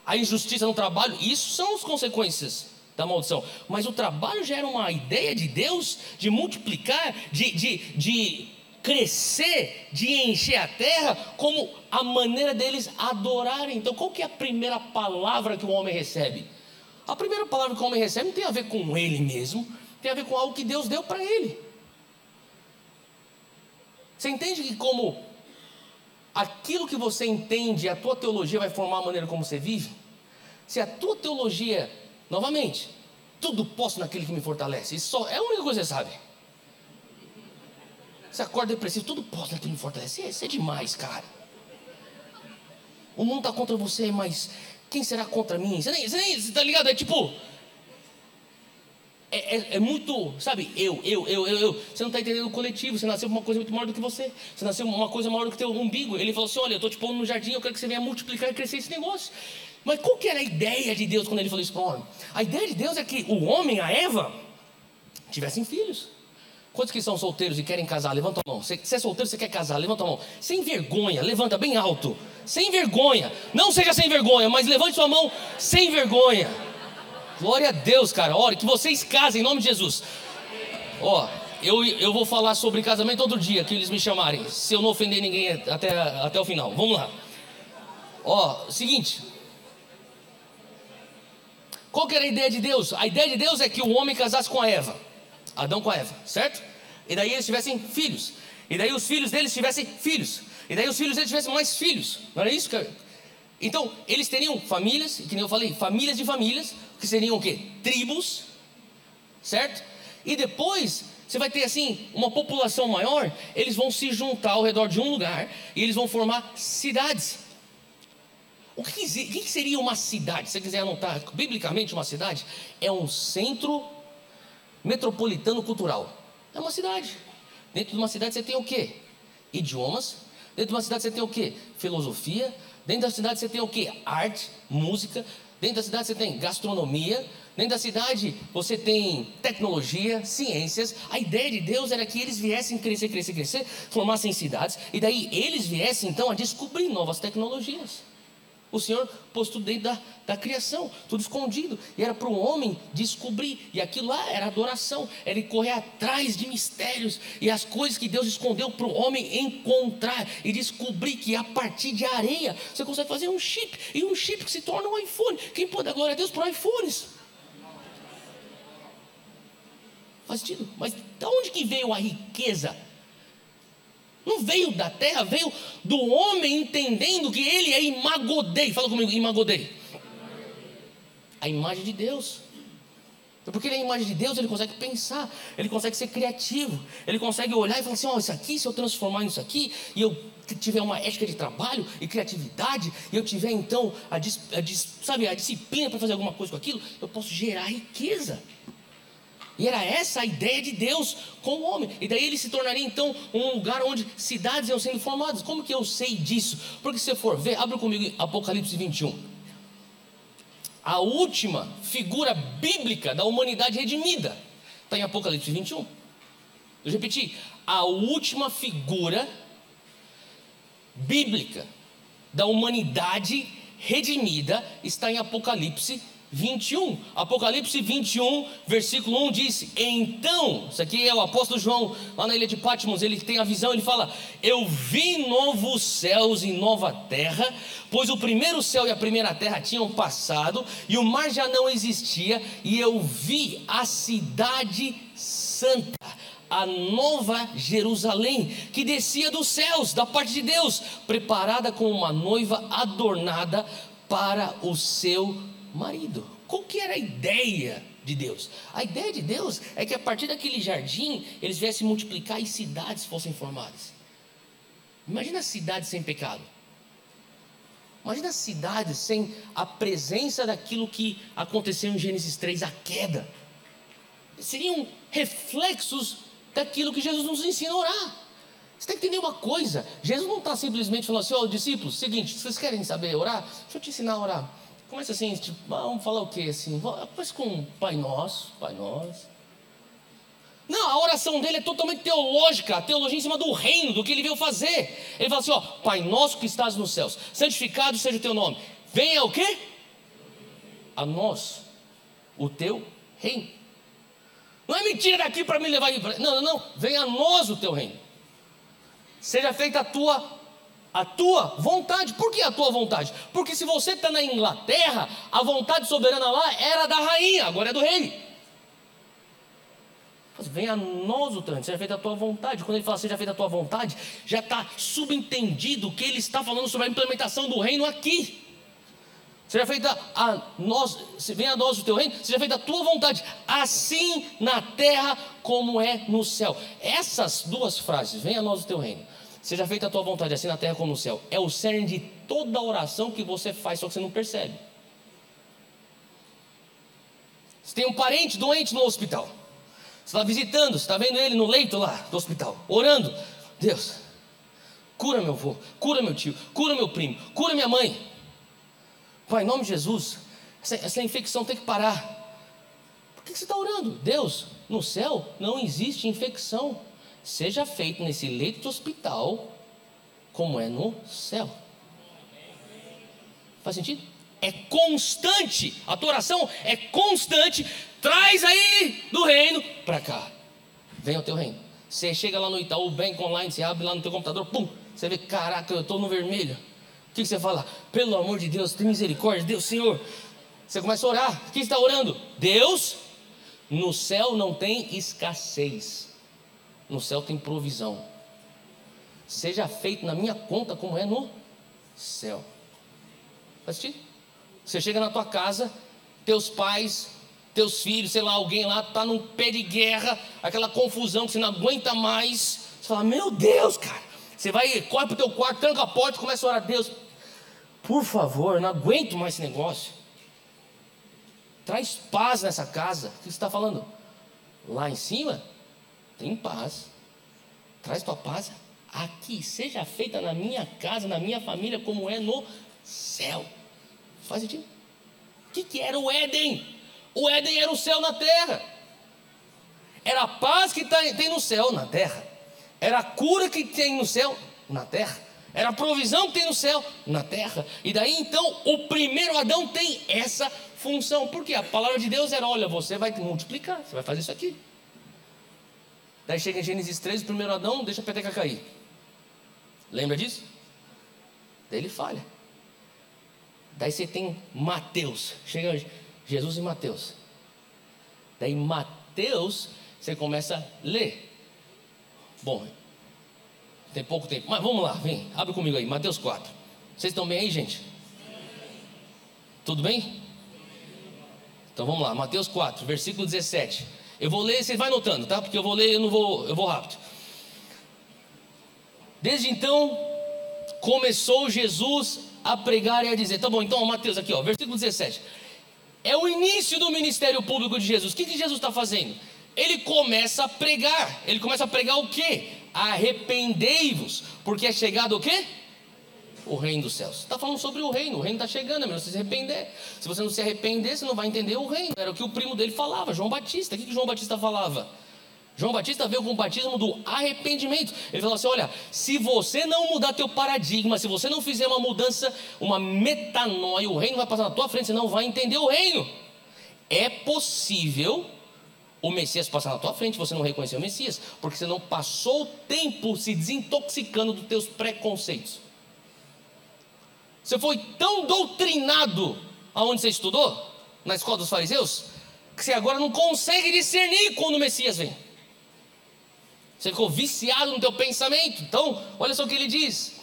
a injustiça no trabalho, isso são as consequências da maldição. Mas o trabalho já era uma ideia de Deus de multiplicar, de, de, de crescer, de encher a terra, como a maneira deles adorarem. Então, qual que é a primeira palavra que o homem recebe? A primeira palavra que o homem recebe não tem a ver com ele mesmo, tem a ver com algo que Deus deu para ele. Você entende que como aquilo que você entende, a tua teologia vai formar a maneira como você vive? Se a tua teologia, novamente, tudo posso naquele que me fortalece, isso só é a única coisa que você sabe. Você acorda depressivo, tudo pode naquilo me fortalece. Isso é demais, cara. O mundo está contra você, mas quem será contra mim? Você nem, você nem você tá ligado? É tipo. É, é, é, muito, sabe, eu, eu, eu, eu, eu. Você não está entendendo o coletivo, você nasceu uma coisa muito maior do que você. Você nasceu uma coisa maior do que teu umbigo. Ele falou assim: olha, eu estou te pondo no jardim, eu quero que você venha multiplicar e crescer esse negócio. Mas qual que era a ideia de Deus quando ele falou isso para o homem? A ideia de Deus é que o homem, a Eva, tivessem filhos. Quantos que são solteiros e querem casar? Levanta a mão. Você, você é solteiro, você quer casar? Levanta a mão. Sem vergonha, levanta bem alto. Sem vergonha. Não seja sem vergonha, mas levante sua mão sem vergonha. Glória a Deus, cara. Olha, que vocês casem em nome de Jesus. Ó, eu, eu vou falar sobre casamento outro dia que eles me chamarem. Se eu não ofender ninguém até, até o final. Vamos lá. Ó, seguinte. Qual que era a ideia de Deus? A ideia de Deus é que o homem casasse com a Eva. Adão com Eva, certo? E daí eles tivessem filhos. E daí os filhos deles tivessem filhos. E daí os filhos deles tivessem mais filhos. Não era isso, cara? Então, eles teriam famílias, que nem eu falei, famílias de famílias, que seriam o quê? Tribos, certo? E depois, você vai ter assim, uma população maior, eles vão se juntar ao redor de um lugar e eles vão formar cidades. O que, que seria uma cidade? Se você quiser anotar, biblicamente, uma cidade é um centro metropolitano cultural. É uma cidade. Dentro de uma cidade você tem o quê? Idiomas. Dentro de uma cidade você tem o quê? Filosofia, Dentro da cidade você tem o que? Arte, música. Dentro da cidade você tem gastronomia. Dentro da cidade você tem tecnologia, ciências. A ideia de Deus era que eles viessem crescer, crescer, crescer, formassem cidades. E daí eles viessem então a descobrir novas tecnologias. O Senhor pôs tudo dentro da, da criação, tudo escondido. E era para o homem descobrir. E aquilo lá era adoração. Era ele correr atrás de mistérios. E as coisas que Deus escondeu para o homem encontrar. E descobrir que a partir de areia você consegue fazer um chip. E um chip que se torna um iPhone. Quem pode dar glória a Deus para iPhones? Faz sentido? Mas de onde que veio a riqueza? Não veio da terra, veio do homem entendendo que ele é imagodei. Fala comigo, imagodei. A imagem de Deus. Porque ele é a imagem de Deus, ele consegue pensar, ele consegue ser criativo, ele consegue olhar e falar assim: ó, oh, isso aqui, se eu transformar nisso aqui, e eu tiver uma ética de trabalho e criatividade, e eu tiver então a, a, sabe, a disciplina para fazer alguma coisa com aquilo, eu posso gerar riqueza. E era essa a ideia de Deus com o homem. E daí ele se tornaria então um lugar onde cidades iam sendo formadas. Como que eu sei disso? Porque se você for ver, abre comigo Apocalipse 21. A última figura bíblica da humanidade redimida está em Apocalipse 21. Eu repeti, a última figura bíblica da humanidade redimida está em Apocalipse 21. 21, Apocalipse 21, versículo 1 diz: Então, isso aqui é o apóstolo João, lá na ilha de Patmos, ele tem a visão, ele fala: Eu vi novos céus e nova terra, pois o primeiro céu e a primeira terra tinham passado, e o mar já não existia, e eu vi a cidade santa a nova Jerusalém, que descia dos céus, da parte de Deus, preparada como uma noiva adornada para o seu marido. Qual que era a ideia de Deus? A ideia de Deus é que a partir daquele jardim eles viessem multiplicar e cidades fossem formadas. Imagina cidades sem pecado. Imagina cidades sem a presença daquilo que aconteceu em Gênesis 3, a queda. Seriam reflexos daquilo que Jesus nos ensina a orar. Você tem que entender uma coisa: Jesus não está simplesmente falando assim, ó, oh, discípulos, seguinte, vocês querem saber orar? Deixa eu te ensinar a orar. Começa assim, tipo, vamos falar o quê assim? Começa com Pai Nosso, Pai Nosso. Não, a oração dele é totalmente teológica, a teologia em cima do reino, do que ele veio fazer. Ele fala assim: ó, Pai nosso que estás nos céus, santificado seja o teu nome. Venha o quê? A nós, o teu reino. Não é mentira daqui para me levar. Não, não, não. Venha a nós o teu reino. Seja feita a tua a tua vontade. Por que a tua vontade? Porque se você está na Inglaterra, a vontade soberana lá era da rainha, agora é do rei. Venha a nós o trânsito, seja feita a tua vontade. Quando ele fala seja feita a tua vontade, já está subentendido que ele está falando sobre a implementação do reino aqui. Seja feita a nós, venha a nós o teu reino, seja feita a tua vontade, assim na terra como é no céu. Essas duas frases, venha a nós o teu reino, Seja feita a tua vontade, assim na terra como no céu. É o cerne de toda oração que você faz, só que você não percebe. Você tem um parente doente no hospital. Você está visitando, você está vendo ele no leito lá do hospital, orando. Deus, cura meu avô, cura meu tio, cura meu primo, cura minha mãe. Pai, em nome de Jesus, essa, essa infecção tem que parar. Por que você está orando? Deus, no céu não existe infecção seja feito nesse leito de hospital, como é no céu. Faz sentido? É constante, a tua oração é constante. Traz aí do reino para cá. Vem ao teu reino. Você chega lá no Itaú Bank Online, você abre lá no teu computador, pum, você vê, caraca, eu estou no vermelho. O que, que você fala? Pelo amor de Deus, tem misericórdia, Deus, Senhor. Você começa a orar. O que está orando? Deus, no céu não tem escassez. No céu tem provisão. Seja feito na minha conta como é no céu. Faz sentido? Você chega na tua casa, teus pais, teus filhos, sei lá, alguém lá está num pé de guerra, aquela confusão que você não aguenta mais. Você fala, meu Deus, cara. Você vai, corre para o teu quarto, tranca a porta começa a orar a Deus. Por favor, não aguento mais esse negócio. Traz paz nessa casa. O que você está falando? Lá em cima tem paz. Traz tua paz aqui. Seja feita na minha casa, na minha família, como é no céu. Faz sentido? O que, que era o Éden? O Éden era o céu na terra. Era a paz que tá, tem no céu, na terra. Era a cura que tem no céu, na terra. Era a provisão que tem no céu, na terra. E daí então o primeiro Adão tem essa função. Porque a palavra de Deus era: olha, você vai multiplicar, você vai fazer isso aqui. Daí chega em Gênesis 3, o primeiro Adão deixa a peteca cair. Lembra disso? Daí ele falha. Daí você tem Mateus. Chega Jesus e Mateus. Daí Mateus, você começa a ler. Bom, tem pouco tempo, mas vamos lá, vem, abre comigo aí, Mateus 4. Vocês estão bem aí, gente? Tudo bem? Então vamos lá, Mateus 4, versículo 17. Eu vou ler, você vai anotando, tá? Porque eu vou ler, eu não vou, eu vou rápido. Desde então começou Jesus a pregar e a dizer. Tá bom, então Mateus aqui, ó, versículo 17. É o início do ministério público de Jesus. O que, que Jesus está fazendo? Ele começa a pregar. Ele começa a pregar o quê? Arrependei-vos, porque é chegado o quê? O reino dos céus. Está falando sobre o reino. O reino está chegando, é melhor você se arrepender. Se você não se arrepender, você não vai entender o reino. Era o que o primo dele falava, João Batista. O que, que João Batista falava? João Batista veio com o batismo do arrependimento. Ele falou assim: olha, se você não mudar teu paradigma, se você não fizer uma mudança, uma metanoia, o reino vai passar na tua frente, você não vai entender o reino. É possível o Messias passar na tua frente, você não reconhecer o Messias, porque você não passou o tempo se desintoxicando dos teus preconceitos. Você foi tão doutrinado aonde você estudou, na escola dos fariseus, que você agora não consegue discernir quando o Messias vem. Você ficou viciado no teu pensamento. Então, olha só o que ele diz.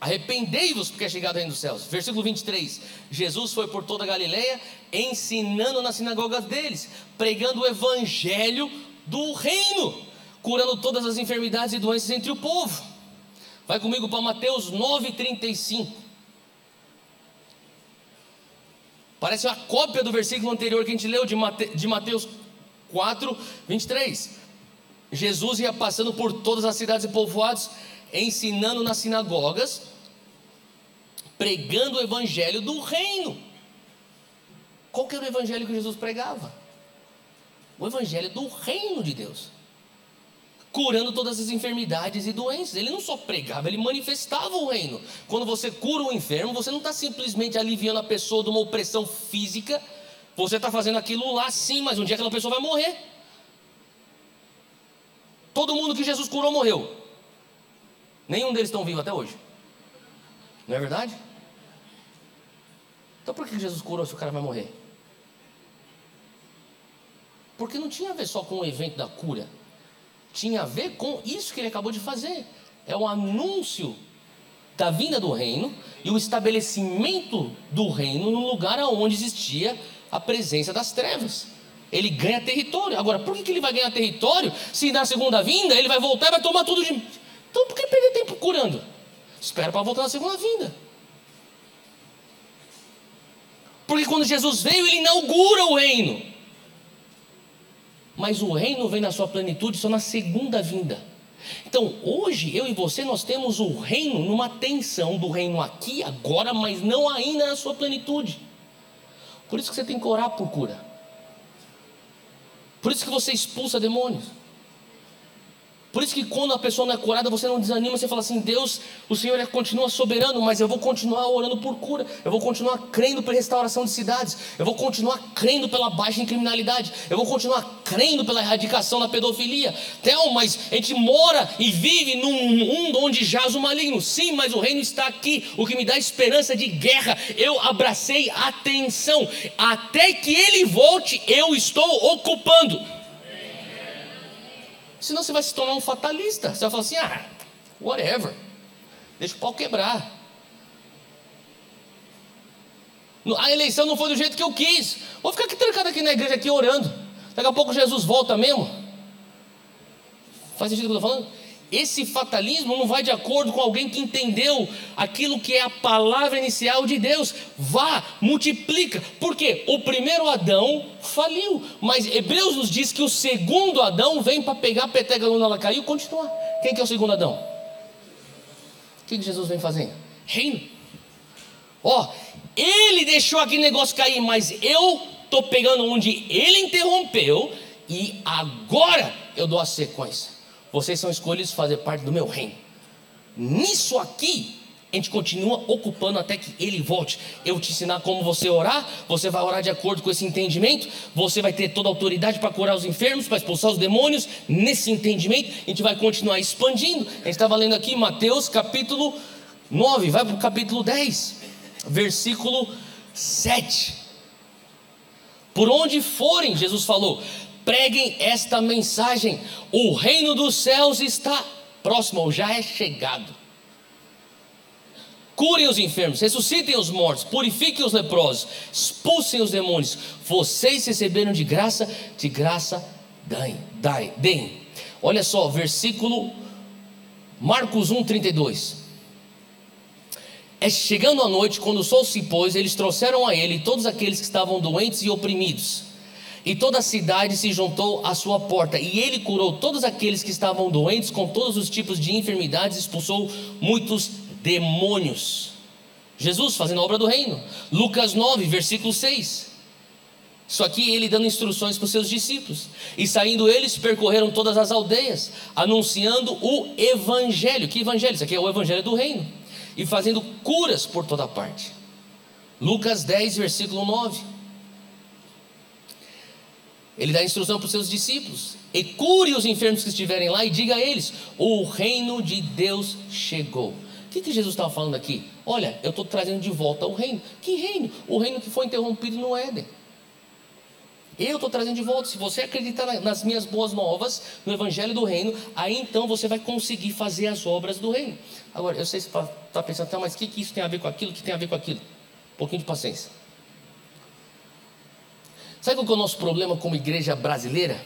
Arrependei-vos, porque é chegado o reino dos céus. Versículo 23. Jesus foi por toda a Galileia, ensinando nas sinagogas deles, pregando o evangelho do reino, curando todas as enfermidades e doenças entre o povo. Vai comigo para Mateus 9,35. Parece uma cópia do versículo anterior que a gente leu de, Mateus 4, 23. Jesus ia passando por todas as cidades e povoados, ensinando nas sinagogas, pregando o evangelho do reino. Qual que era o evangelho que Jesus pregava? O evangelho do reino de Deus. Curando todas as enfermidades e doenças. Ele não só pregava, ele manifestava o reino. Quando você cura um enfermo, você não está simplesmente aliviando a pessoa de uma opressão física. Você está fazendo aquilo lá sim, mas um dia aquela pessoa vai morrer. Todo mundo que Jesus curou morreu. Nenhum deles estão vivos até hoje. Não é verdade? Então por que Jesus curou se o cara vai morrer? Porque não tinha a ver só com o evento da cura. Tinha a ver com isso que ele acabou de fazer. É o anúncio da vinda do reino e o estabelecimento do reino no lugar onde existia a presença das trevas ele ganha território. Agora, por que, ele vai ganhar território se na segunda vinda ele vai voltar e vai tomar tudo de. Então, por que perder tempo curando? Espera para voltar na segunda vinda. Porque quando Jesus veio, ele inaugura o reino. Mas o reino vem na sua plenitude só na segunda vinda. Então, hoje, eu e você, nós temos o reino numa tensão do reino aqui, agora, mas não ainda na sua plenitude. Por isso que você tem que orar por cura. Por isso que você expulsa demônios. Por isso que quando a pessoa não é curada, você não desanima, você fala assim: Deus, o Senhor é, continua soberano, mas eu vou continuar orando por cura, eu vou continuar crendo por restauração de cidades, eu vou continuar crendo pela baixa em criminalidade, eu vou continuar crendo pela erradicação da pedofilia. Theo, mas a gente mora e vive num mundo onde jaz o maligno. Sim, mas o reino está aqui, o que me dá esperança de guerra. Eu abracei atenção, até que ele volte, eu estou ocupando. Senão você vai se tornar um fatalista. Você vai falar assim: ah, whatever. Deixa o pau quebrar. A eleição não foi do jeito que eu quis. Vou ficar aqui trancado aqui na igreja aqui orando. Daqui a pouco Jesus volta mesmo. Faz sentido o que eu estou falando? Esse fatalismo não vai de acordo com alguém que entendeu aquilo que é a palavra inicial de Deus. Vá, multiplica. Porque o primeiro Adão faliu, mas Hebreus nos diz que o segundo Adão vem para pegar a peteca quando ela caiu e continuar. Quem que é o segundo Adão? O que, que Jesus vem fazendo? Reino. Ó, ele deixou aquele negócio cair, mas eu estou pegando onde ele interrompeu e agora eu dou a sequência. Vocês são escolhidos fazer parte do meu reino. Nisso aqui, a gente continua ocupando até que ele volte. Eu te ensinar como você orar, você vai orar de acordo com esse entendimento, você vai ter toda a autoridade para curar os enfermos, para expulsar os demônios. Nesse entendimento, a gente vai continuar expandindo. A gente estava lendo aqui Mateus capítulo 9, vai para o capítulo 10, versículo 7. Por onde forem, Jesus falou, preguem esta mensagem: o reino dos céus está próximo, ou já é chegado curem os enfermos, ressuscitem os mortos, purifiquem os leprosos, expulsem os demônios. Vocês receberam de graça, de graça deem. deem, deem. Olha só, versículo Marcos 1,32. É chegando a noite, quando o sol se pôs, eles trouxeram a ele todos aqueles que estavam doentes e oprimidos. E toda a cidade se juntou à sua porta, e ele curou todos aqueles que estavam doentes com todos os tipos de enfermidades, expulsou muitos demônios. Jesus fazendo a obra do reino. Lucas 9, versículo 6. Isso aqui ele dando instruções para os seus discípulos. E saindo eles, percorreram todas as aldeias, anunciando o evangelho. Que evangelho? Isso aqui é o evangelho do reino. E fazendo curas por toda parte. Lucas 10, versículo 9. Ele dá instrução para os seus discípulos. E cure os enfermos que estiverem lá e diga a eles: o reino de Deus chegou que, que Jesus estava falando aqui? Olha, eu estou trazendo de volta o reino. Que reino? O reino que foi interrompido no Éden. Eu estou trazendo de volta. Se você acreditar nas minhas boas novas, no Evangelho do Reino, aí então você vai conseguir fazer as obras do Reino. Agora, eu sei se você está tá pensando, tá, mas o que, que isso tem a ver com aquilo? O que tem a ver com aquilo? Um pouquinho de paciência. Sabe qual é o nosso problema como igreja brasileira?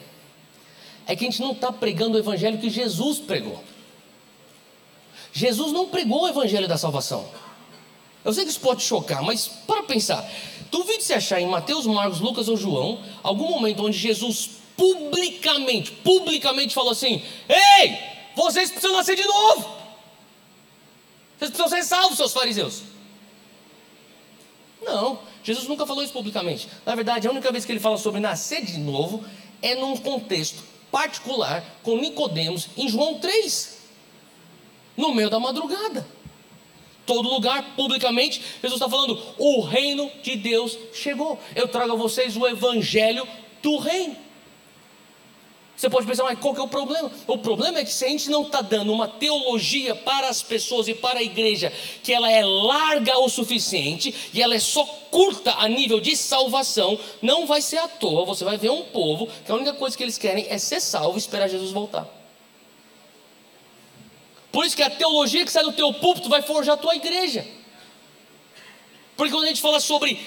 É que a gente não está pregando o Evangelho que Jesus pregou. Jesus não pregou o evangelho da salvação. Eu sei que isso pode chocar, mas para pensar. Duvide se achar em Mateus, Marcos, Lucas ou João algum momento onde Jesus publicamente, publicamente falou assim: Ei, vocês precisam nascer de novo. Vocês precisam ser salvos, seus fariseus. Não, Jesus nunca falou isso publicamente. Na verdade, a única vez que ele fala sobre nascer de novo é num contexto particular com Nicodemos em João 3 no meio da madrugada. Todo lugar, publicamente, Jesus está falando: o reino de Deus chegou. Eu trago a vocês o evangelho do reino. Você pode pensar, mas qual que é o problema? O problema é que se a gente não está dando uma teologia para as pessoas e para a igreja, que ela é larga o suficiente e ela é só curta a nível de salvação, não vai ser à toa. Você vai ver um povo que a única coisa que eles querem é ser salvo e esperar Jesus voltar. Por isso que a teologia que sai do teu púlpito vai forjar a tua igreja. Porque quando a gente fala sobre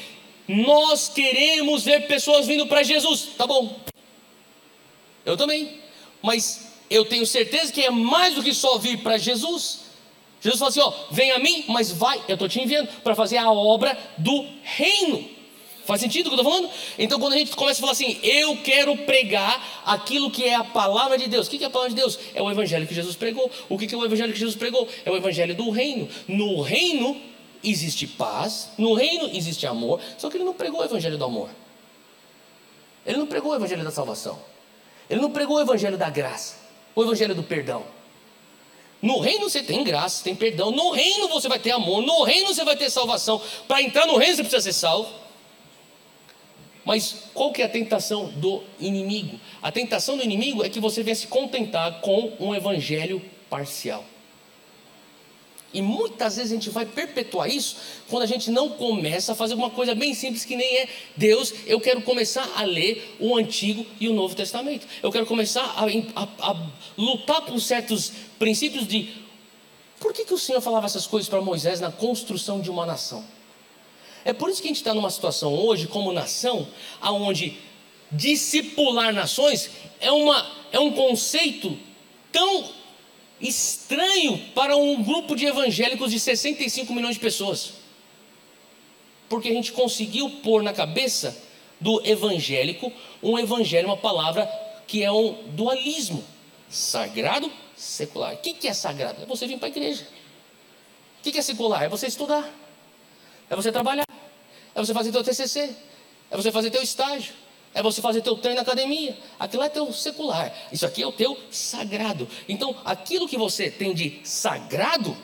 nós queremos ver pessoas vindo para Jesus, tá bom. Eu também. Mas eu tenho certeza que é mais do que só vir para Jesus. Jesus fala assim: ó, vem a mim, mas vai, eu estou te enviando para fazer a obra do reino. Faz sentido o que eu estou falando? Então, quando a gente começa a falar assim, eu quero pregar aquilo que é a palavra de Deus. O que é a palavra de Deus? É o evangelho que Jesus pregou. O que é o evangelho que Jesus pregou? É o evangelho do reino. No reino existe paz, no reino existe amor, só que ele não pregou o evangelho do amor. Ele não pregou o evangelho da salvação. Ele não pregou o evangelho da graça, o evangelho do perdão. No reino você tem graça, tem perdão. No reino você vai ter amor. No reino você vai ter salvação. Para entrar no reino você precisa ser salvo. Mas qual que é a tentação do inimigo? A tentação do inimigo é que você venha se contentar com um evangelho parcial. E muitas vezes a gente vai perpetuar isso quando a gente não começa a fazer uma coisa bem simples que nem é Deus. Eu quero começar a ler o Antigo e o Novo Testamento. Eu quero começar a, a, a lutar por certos princípios de por que, que o Senhor falava essas coisas para Moisés na construção de uma nação. É por isso que a gente está numa situação hoje, como nação, aonde discipular nações é, uma, é um conceito tão estranho para um grupo de evangélicos de 65 milhões de pessoas. Porque a gente conseguiu pôr na cabeça do evangélico um evangelho, uma palavra que é um dualismo: sagrado, secular. O que é sagrado? É você vir para a igreja. O que é secular? É você estudar. É você trabalhar. É você fazer teu TCC. É você fazer teu estágio. É você fazer teu treino na academia. Aquilo é teu secular. Isso aqui é o teu sagrado. Então, aquilo que você tem de sagrado,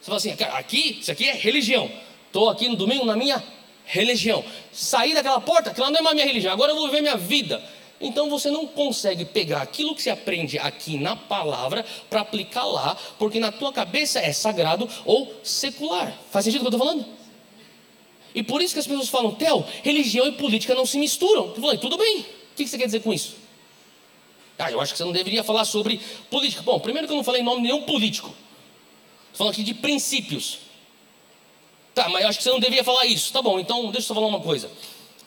você fala assim: aqui, isso aqui é religião. Estou aqui no domingo na minha religião. Sair daquela porta, aquela não é mais minha religião. Agora eu vou viver minha vida. Então você não consegue pegar aquilo que se aprende aqui na palavra para aplicar lá, porque na tua cabeça é sagrado ou secular. Faz sentido o que eu estou falando? E por isso que as pessoas falam, Theo, religião e política não se misturam. Eu falei, tudo bem. O que você quer dizer com isso? Ah, eu acho que você não deveria falar sobre política. Bom, primeiro que eu não falei nome nenhum político. Estou falando aqui de princípios. Tá, mas eu acho que você não deveria falar isso. Tá bom, então deixa eu só falar uma coisa.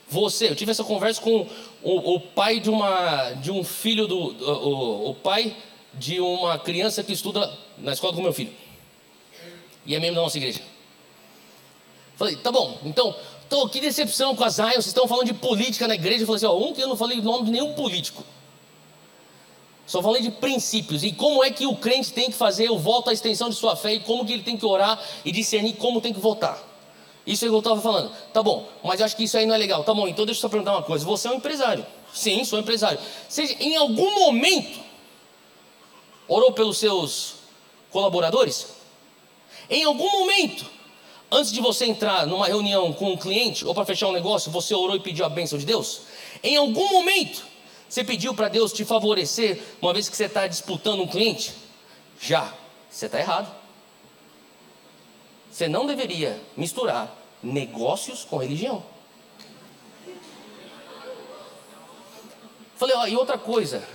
Você, eu tive essa conversa com o, o pai de, uma, de um filho do. O, o pai de uma criança que estuda na escola com meu filho. E é membro da nossa igreja. Falei, tá bom, então, tô, que decepção com as Zion, vocês estão falando de política na igreja. Eu falei assim, ó, um que eu não falei o nome de nenhum político. Só falei de princípios e como é que o crente tem que fazer o voto à extensão de sua fé e como que ele tem que orar e discernir como tem que votar. Isso é o que eu estava falando. Tá bom, mas eu acho que isso aí não é legal. Tá bom, então deixa eu só perguntar uma coisa. Você é um empresário. Sim, sou empresário. Você, em algum momento, orou pelos seus colaboradores? Em algum momento, Antes de você entrar numa reunião com um cliente ou para fechar um negócio, você orou e pediu a bênção de Deus? Em algum momento, você pediu para Deus te favorecer, uma vez que você está disputando um cliente? Já. Você está errado. Você não deveria misturar negócios com religião. Falei, ó, e outra coisa.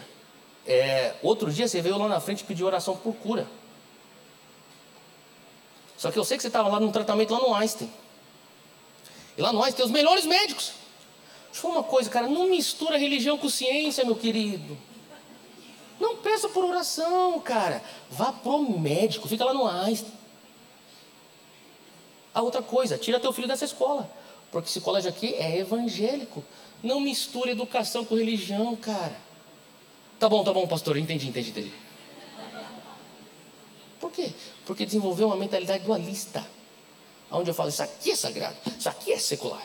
É, outro dia você veio lá na frente pedir oração por cura. Só que eu sei que você estava lá num tratamento lá no Einstein. E lá no Einstein tem os melhores médicos. Deixa eu falar uma coisa, cara, não mistura religião com ciência, meu querido. Não peça por oração, cara. Vá pro médico, fica lá no Einstein. A outra coisa, tira teu filho dessa escola. Porque esse colégio aqui é evangélico. Não misture educação com religião, cara. Tá bom, tá bom, pastor, entendi, entendi, entendi. Por quê? Porque desenvolveu uma mentalidade dualista. Onde eu falo, isso aqui é sagrado, isso aqui é secular.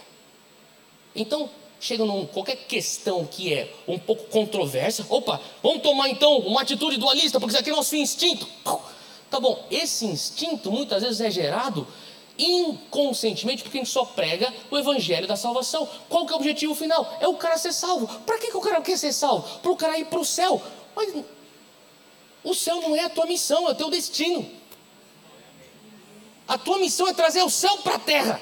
Então, chega num qualquer questão que é um pouco controversa, opa, vamos tomar então uma atitude dualista, porque isso aqui é nosso instinto. Tá bom, esse instinto muitas vezes é gerado inconscientemente porque a gente só prega o evangelho da salvação. Qual que é o objetivo final? É o cara ser salvo. Para que, que o cara quer ser salvo? Para o cara ir para o céu. Mas o céu não é a tua missão, é o teu destino. A tua missão é trazer o céu para a terra.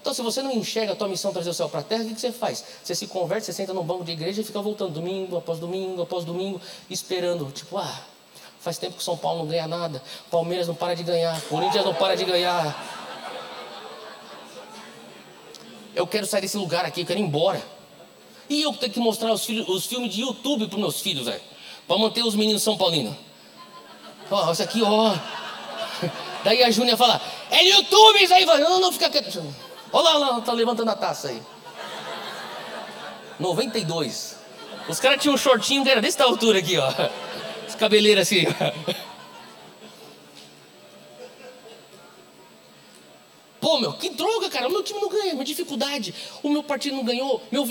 Então, se você não enxerga a tua missão trazer o céu para a terra, o que, você faz? Você se converte, você senta num banco de igreja e fica voltando domingo após domingo após domingo, esperando. Tipo, ah, faz tempo que São Paulo não ganha nada, Palmeiras não para de ganhar, Corinthians não para de ganhar. Eu quero sair desse lugar aqui, eu quero ir embora. E eu tenho que mostrar os, filhos, os filmes de YouTube para meus filhos, velho. Para manter os meninos São Paulinos. Ó, isso aqui, ó. Daí a Júnia fala, é YouTube isso aí. Não, não, fica quieto. Olha lá, lá, tá levantando a taça aí. 92. Os caras tinham um shortinho que era dessa altura aqui, ó. As cabeleiras assim. Pô, meu, que droga, cara. O meu time não ganha, uma dificuldade. O meu partido não ganhou. Meu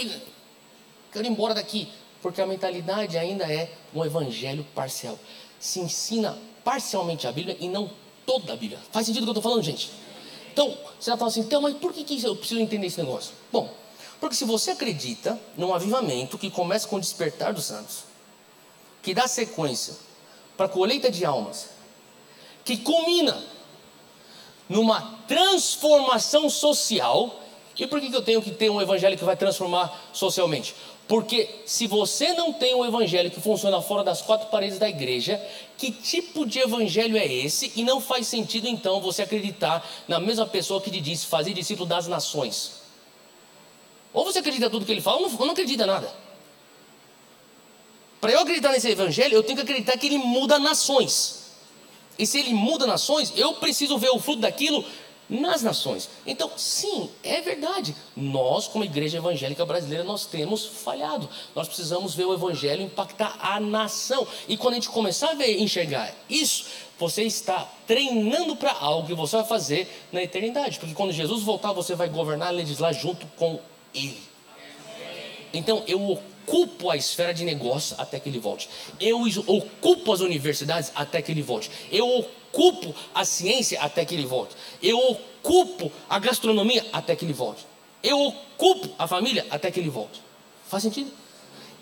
Quero ir embora daqui porque a mentalidade ainda é um evangelho parcial. Se ensina parcialmente a Bíblia e não toda a Bíblia. Faz sentido o que eu estou falando, gente? Então, você vai falar assim, então, mas por que, que eu preciso entender esse negócio? Bom, porque se você acredita num avivamento que começa com o despertar dos santos, que dá sequência para a colheita de almas, que culmina numa transformação social, e por que, que eu tenho que ter um evangelho que vai transformar socialmente? Porque se você não tem um evangelho que funciona fora das quatro paredes da igreja, que tipo de evangelho é esse? E não faz sentido então você acreditar na mesma pessoa que te disse fazer discípulo das nações. Ou você acredita tudo que ele fala, ou não, ou não acredita nada. Para eu acreditar nesse evangelho, eu tenho que acreditar que ele muda nações. E se ele muda nações, eu preciso ver o fruto daquilo nas nações. Então, sim, é verdade. Nós, como igreja evangélica brasileira, nós temos falhado. Nós precisamos ver o evangelho impactar a nação. E quando a gente começar a ver, enxergar isso, você está treinando para algo que você vai fazer na eternidade. Porque quando Jesus voltar, você vai governar e legislar junto com Ele. Então, eu ocupo a esfera de negócio até que ele volte. Eu ocupo as universidades até que ele volte. Eu ocupo a ciência até que ele volte. Eu ocupo a gastronomia até que ele volte. Eu ocupo a família até que ele volte. Faz sentido?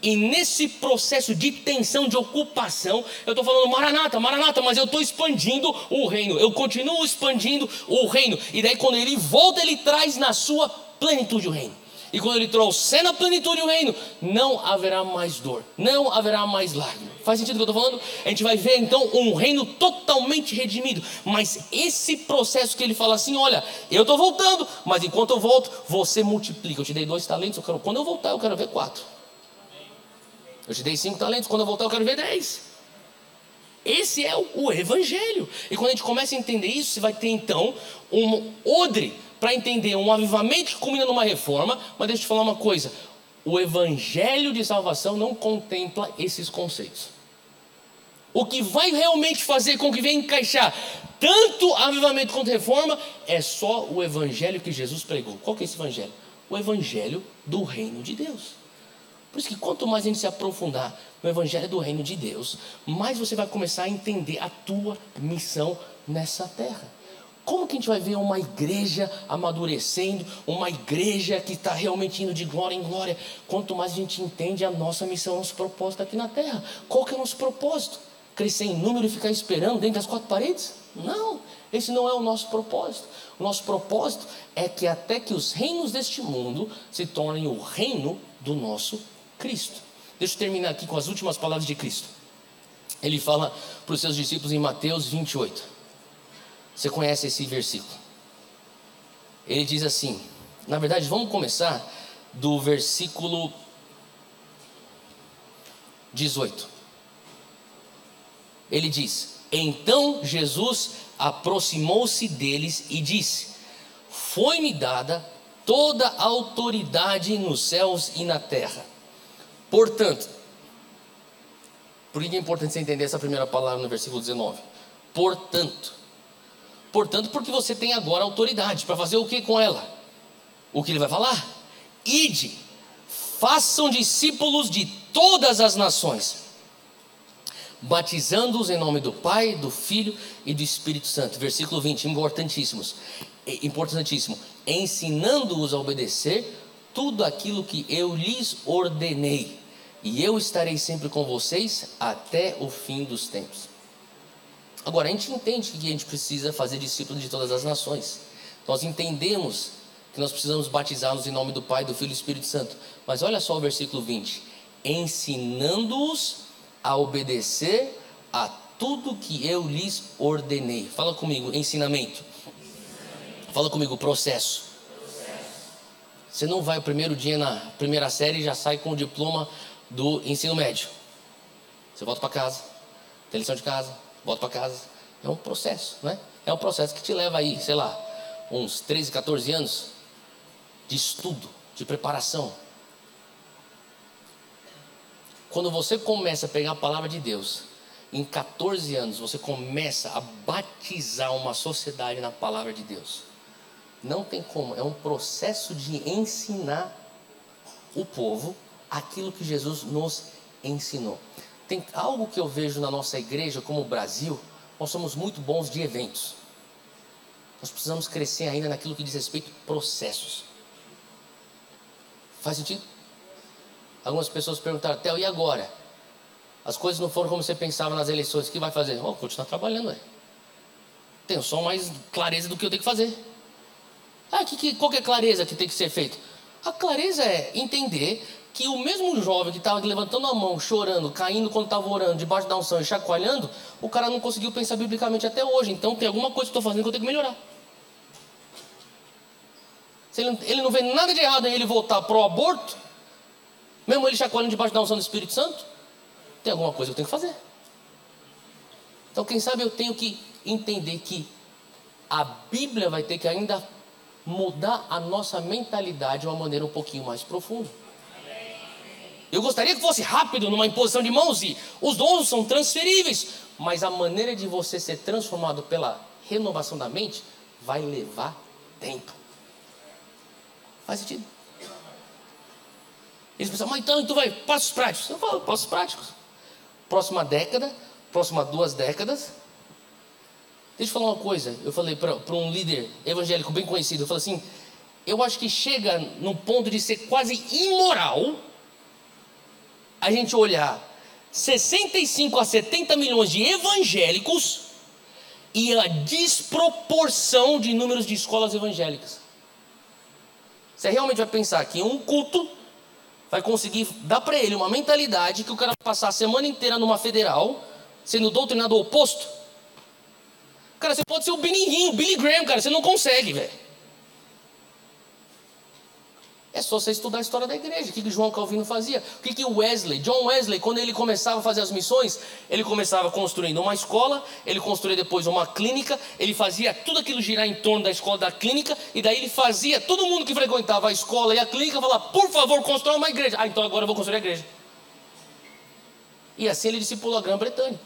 E nesse processo de tensão, de ocupação, eu estou falando maranata, maranata, mas eu estou expandindo o reino. Eu continuo expandindo o reino. E daí, quando ele volta, ele traz na sua plenitude o reino. E quando ele trouxer na plenitude o reino, não haverá mais dor, não haverá mais lágrima. Faz sentido o que eu estou falando? A gente vai ver então um reino totalmente redimido. Mas esse processo que ele fala assim: olha, eu estou voltando, mas enquanto eu volto, você multiplica. Eu te dei dois talentos, eu quero, quando eu voltar, eu quero ver quatro. Eu te dei cinco talentos, quando eu voltar, eu quero ver dez. Esse é o, evangelho. E quando a gente começa a entender isso, você vai ter então um odre para entender um avivamento que culmina numa reforma, mas deixa eu te falar uma coisa: o evangelho de salvação não contempla esses conceitos. O que vai realmente fazer com que venha encaixar tanto avivamento quanto reforma é só o evangelho que Jesus pregou. Qual que é esse evangelho? O evangelho do reino de Deus. Por isso que quanto mais a gente se aprofundar no evangelho do reino de Deus, mais você vai começar a entender a tua missão nessa terra. Como que a gente vai ver uma igreja amadurecendo, uma igreja que está realmente indo de glória em glória? Quanto mais a gente entende a nossa missão, nosso propósito aqui na terra. Qual que é o nosso propósito? Crescer em número e ficar esperando dentro das quatro paredes? Não, esse não é o nosso propósito. O nosso propósito é que até que os reinos deste mundo se tornem o reino do nosso Cristo. Deixa eu terminar aqui com as últimas palavras de Cristo. Ele fala para os seus discípulos em Mateus 28. Você conhece esse versículo? Ele diz assim: na verdade, vamos começar do versículo 18. Ele diz: Então Jesus aproximou-se deles e disse: Foi-me dada toda a autoridade nos céus e na terra. Portanto, por que é importante você entender essa primeira palavra no versículo 19? Portanto, Portanto, porque você tem agora autoridade para fazer o que com ela? O que ele vai falar? Ide, façam discípulos de todas as nações, batizando-os em nome do Pai, do Filho e do Espírito Santo. Versículo 20, importantíssimos, importantíssimo, ensinando-os a obedecer tudo aquilo que eu lhes ordenei, e eu estarei sempre com vocês até o fim dos tempos. Agora, a gente entende que a gente precisa fazer discípulos de todas as nações. Nós entendemos que nós precisamos batizá-los em nome do Pai, do Filho e do Espírito Santo. Mas olha só o versículo 20: ensinando-os a obedecer a tudo que eu lhes ordenei. Fala comigo, ensinamento. Fala comigo, processo. Você não vai o primeiro dia na primeira série e já sai com o diploma do ensino médio. Você volta para casa, tem lição de casa, volta para casa. É um processo, né? É um processo que te leva aí, sei lá, uns 13, 14 anos de estudo, de preparação. Quando você começa a pegar a palavra de Deus, em 14 anos você começa a batizar uma sociedade na palavra de Deus. Não tem como, é um processo de ensinar o povo aquilo que Jesus nos ensinou. Tem algo que eu vejo na nossa igreja, como o Brasil, nós somos muito bons de eventos. Nós precisamos crescer ainda naquilo que diz respeito a processos. Faz sentido? Algumas pessoas perguntaram, Theo, e agora? As coisas não foram como você pensava nas eleições, o que vai fazer? Oh, continuar trabalhando, é. Tenho só mais clareza do que eu tenho que fazer. Ah, que, que, qual que é a clareza que tem que ser feito? A clareza é entender que o mesmo jovem que estava levantando a mão, chorando, caindo quando estava orando, debaixo da unção e chacoalhando, o cara não conseguiu pensar biblicamente até hoje. Então tem alguma coisa que estou fazendo que eu tenho que melhorar. Se ele, ele não vê nada de errado em ele voltar para o aborto, mesmo ele chacoalhando debaixo da unção do Espírito Santo, tem alguma coisa que eu tenho que fazer. Então, quem sabe eu tenho que entender que a Bíblia vai ter que ainda mudar a nossa mentalidade de uma maneira um pouquinho mais profunda. Eu gostaria que fosse rápido numa imposição de mãos e os dons são transferíveis, mas a maneira de você ser transformado pela renovação da mente vai levar tempo. Faz sentido? Eles pensam, mas então, então vai, passos práticos. Eu falo, passos práticos. Próxima década, próxima duas décadas. Deixa eu falar uma coisa. Eu falei para um líder evangélico bem conhecido, eu falei assim, eu acho que chega no ponto de ser quase imoral a gente olhar 65 a 70 milhões de evangélicos e a desproporção de números de escolas evangélicas. Você realmente vai pensar que um culto vai conseguir dar para ele uma mentalidade que o cara vai passar a semana inteira numa federal, sendo doutrinado oposto? Cara, você pode ser o Benny o Billy Graham, cara, você não consegue, velho. É só você estudar a história da igreja. O que, que João Calvino fazia? O que, que Wesley, John Wesley, quando ele começava a fazer as missões, ele começava construindo uma escola, ele construía depois uma clínica, ele fazia tudo aquilo girar em torno da escola da clínica, e daí ele fazia todo mundo que frequentava a escola e a clínica falar: por favor, constrói uma igreja. Ah, então agora eu vou construir a igreja. E assim ele discipulou a Grã-Bretanha.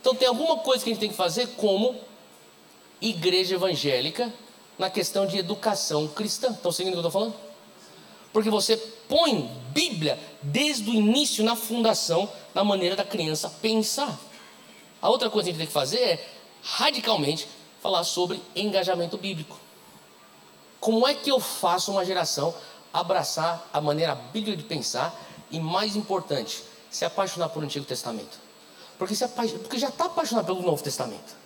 Então tem alguma coisa que a gente tem que fazer como igreja evangélica na questão de educação cristã. Estão seguindo o que eu estou falando? Porque você põe Bíblia desde o início na fundação, na maneira da criança pensar. A outra coisa que a gente tem que fazer é radicalmente falar sobre engajamento bíblico. Como é que eu faço uma geração abraçar a maneira bíblica de pensar e, mais importante, se apaixonar por Antigo Testamento? Porque, se. Porque já está apaixonado pelo Novo Testamento.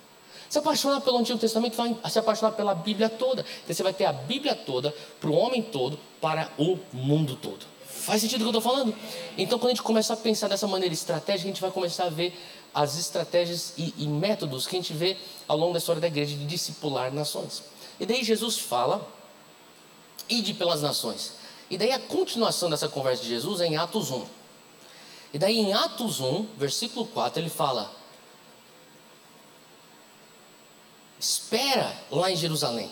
Se apaixonar pelo Antigo Testamento, vai se apaixonar pela Bíblia toda. Então você vai ter a Bíblia toda para o homem todo, para o mundo todo. Faz sentido o que eu estou falando? Então, quando a gente começar a pensar dessa maneira estratégica, a gente vai começar a ver as estratégias e, e métodos que a gente vê ao longo da história da igreja de discipular nações. E daí Jesus fala, ide pelas nações. E daí a continuação dessa conversa de Jesus é em Atos 1. E daí em Atos 1, versículo 4, ele fala: Espera lá em Jerusalém.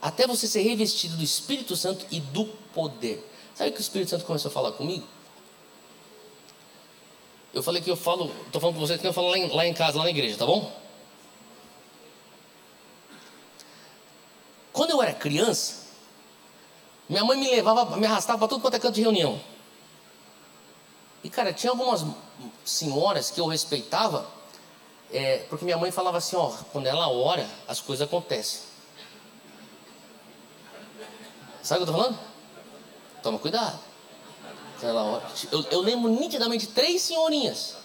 Até você ser revestido do Espírito Santo e do poder. Sabe que o Espírito Santo começou a falar comigo? Eu falei que eu falo, estou falando com vocês que eu falo lá em, lá em casa, lá na igreja, tá bom? Quando eu era criança, minha mãe me levava, me arrastava para tudo quanto é canto de reunião. E cara, tinha algumas senhoras que eu respeitava, é, porque minha mãe falava assim, ó, quando ela ora, as coisas acontecem. Sabe o que eu estou falando? Toma cuidado. Ela ora. Eu, eu lembro nitidamente três senhorinhas.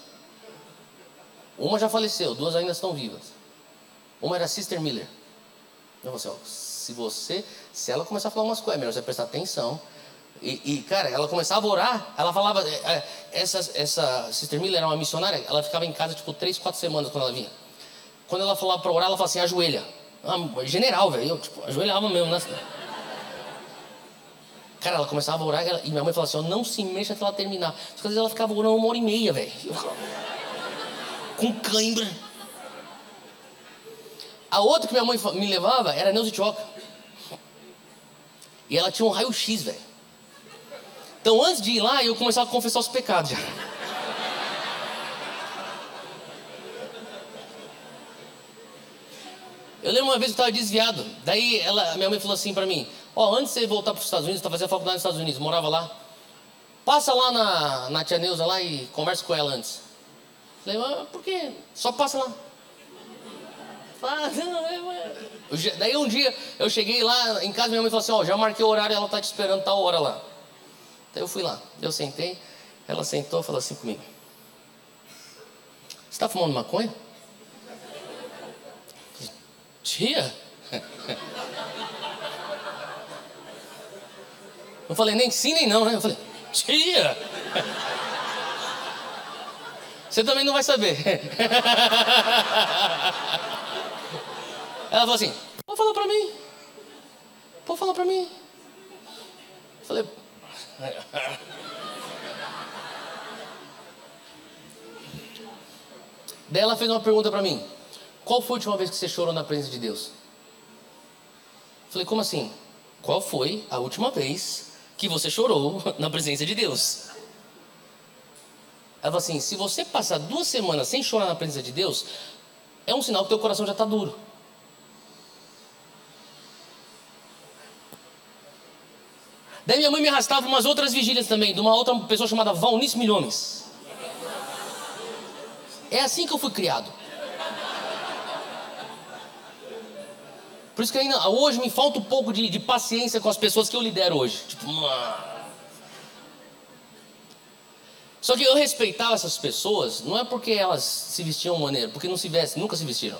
Uma já faleceu, duas ainda estão vivas. Uma era Sister Miller. Eu falei assim, ó, se você, se ela começar a falar umas coisas, é melhor você prestar atenção e, e, cara, ela começava a orar, ela falava, é, é, essa, essa Sister Miller era uma missionária, ela ficava em casa tipo três, quatro semanas quando ela vinha. Quando ela falava para orar, ela falava assim, ajoelha. Ah, general, velho, eu tipo, ajoelhava mesmo, né? Cara, ela começava a orar e minha mãe falava assim, não se mexa até ela terminar. Às vezes ela ficava orando uma hora e meia, velho. Com cãibra. A outra que minha mãe me levava era Neuza Tioca. E ela tinha um raio-x, velho. Então, antes de ir lá, eu começava a confessar os pecados já. Eu lembro uma vez que eu estava desviado. Daí ela, minha mãe falou assim para mim: Ó, oh, antes de você voltar para os Estados Unidos, você tá fazendo faculdade nos Estados Unidos, morava lá. Passa lá na, na tia Neuza lá e conversa com ela antes. Falei, mas por quê? Só passa lá. Daí um dia eu cheguei lá em casa, minha mãe falou assim: Ó, oh, já marquei o horário, ela tá te esperando tal hora lá. Então eu fui lá, eu sentei, ela sentou e falou assim comigo: Você está fumando maconha? Tia? Não falei nem sim nem não, né? Eu falei: Tia! Você também não vai saber. Ela falou assim: Pode falar pra mim. Pode falar pra mim. Eu falei: Daí ela fez uma pergunta para mim: Qual foi a última vez que você chorou na presença de Deus? Falei, como assim? Qual foi a última vez que você chorou na presença de Deus? Ela falou assim: se você passar duas semanas sem chorar na presença de Deus, é um sinal que teu coração já está duro. Daí minha mãe me arrastava umas outras vigílias também, de uma outra pessoa chamada Valnice Milhomes. É assim que eu fui criado. Por isso que ainda hoje me falta um pouco de, de paciência com as pessoas que eu lidero hoje. Tipo, Só que eu respeitava essas pessoas, não é porque elas se vestiam maneiro, porque não se vestem, nunca se vestiram.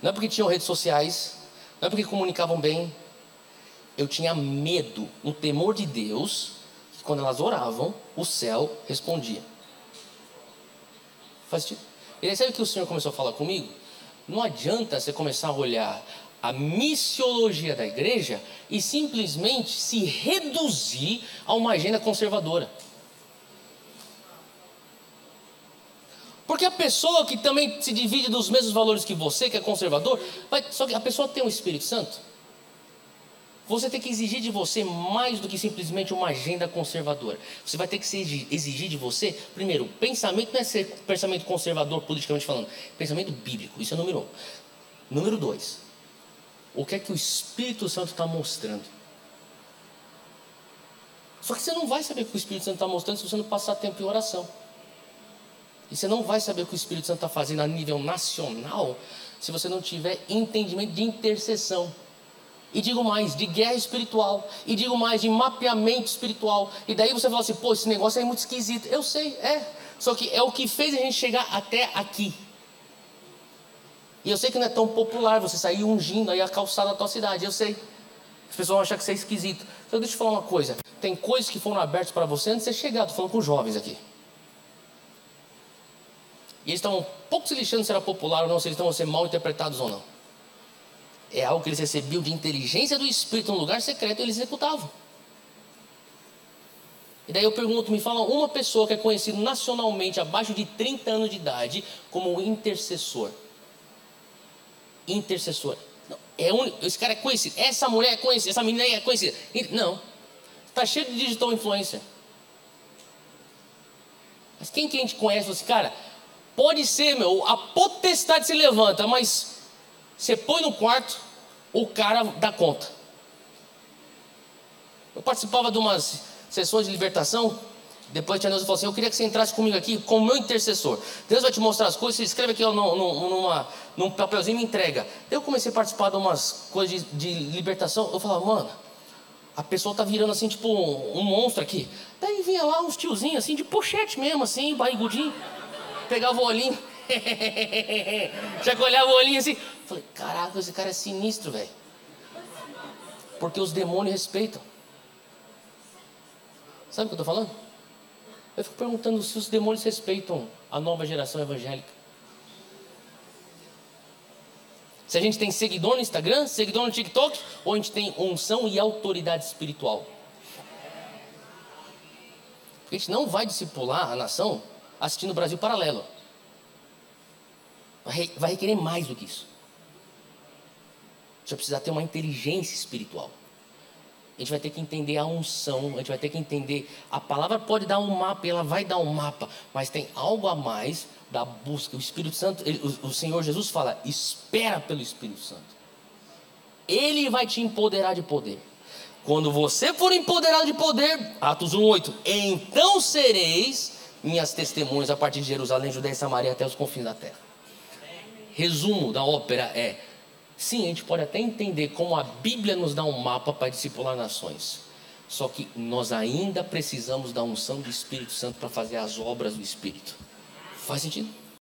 Não é porque tinham redes sociais, não é porque comunicavam bem. Eu tinha medo, um temor de Deus, que quando elas oravam, o céu respondia. Faz sentido? E aí, sabe o que o Senhor começou a falar comigo? Não adianta você começar a olhar a missiologia da igreja e simplesmente se reduzir a uma agenda conservadora. Porque a pessoa que também se divide dos mesmos valores que você, que é conservador, vai, só que a pessoa tem o Espírito Santo. Você tem que exigir de você mais do que simplesmente uma agenda conservadora. Você vai ter que exigir de você, primeiro, pensamento não é ser pensamento conservador politicamente falando, pensamento bíblico, isso é número um. Número dois, o que é que o Espírito Santo está mostrando? Só que você não vai saber o que o Espírito Santo está mostrando se você não passar tempo em oração. E você não vai saber o que o Espírito Santo está fazendo a nível nacional se você não tiver entendimento de intercessão. E digo mais, de guerra espiritual. E digo mais, de mapeamento espiritual. E daí você fala assim, pô, esse negócio é muito esquisito. Eu sei, é. Só que é o que fez a gente chegar até aqui. E eu sei que não é tão popular você sair ungindo aí a calçada da tua cidade. Eu sei. As pessoas vão achar que você é esquisito. Então deixa eu falar uma coisa. Tem coisas que foram abertas para você antes de você chegar. Estou falando com jovens aqui. E eles estão um pouco se lixando se era popular ou não, se eles estão sendo mal interpretados ou não é algo que eles recebiam de inteligência do Espírito num lugar secreto e eles executavam. E daí eu pergunto, me fala uma pessoa que é conhecida nacionalmente abaixo de 30 anos de idade como intercessor. Intercessor. Não, é un... Esse cara é conhecido, essa mulher é conhecida, essa menina é conhecida. Não. Está cheio de digital influencer. Mas quem que a gente conhece? Assim, cara, pode ser, meu, a potestade se levanta, mas você põe no quarto, o cara dá conta. Eu participava de umas sessões de libertação. Depois Deus falou assim: Eu queria que você entrasse comigo aqui como meu intercessor. Deus vai te mostrar as coisas. Você escreve aqui ó, numa, num papelzinho e me entrega. Eu comecei a participar de umas coisas de, de libertação. Eu falava, mano, a pessoa tá virando assim, tipo um, um monstro aqui. Daí vinha lá uns tiozinhos assim, de pochete mesmo, assim, barrigudinho. Pegava o olhinho. Já que olhava o olhinho assim. Falei, caraca, esse cara é sinistro, velho. Porque os demônios respeitam. Sabe o que eu estou falando? Eu fico perguntando se os demônios respeitam a nova geração evangélica. Se a gente tem seguidor no Instagram, seguidor no TikTok, ou a gente tem unção e autoridade espiritual. Porque a gente não vai discipular a nação assistindo o Brasil Paralelo. Vai requerer mais do que isso. A gente vai precisar ter uma inteligência espiritual. A gente vai ter que entender a unção, a gente vai ter que entender. A palavra pode dar um mapa, ela vai dar um mapa, mas tem algo a mais da busca. O Espírito Santo, ele, o, o Senhor Jesus fala: espera pelo Espírito Santo. Ele vai te empoderar de poder. Quando você for empoderado de poder, Atos 1,8, então sereis minhas testemunhas a partir de Jerusalém, Judéia e Samaria até os confins da terra. Resumo da ópera é: sim, a gente pode até entender como a Bíblia nos dá um mapa para discipular nações. Só que nós ainda precisamos da unção do Espírito Santo para fazer as obras do Espírito. Faz sentido?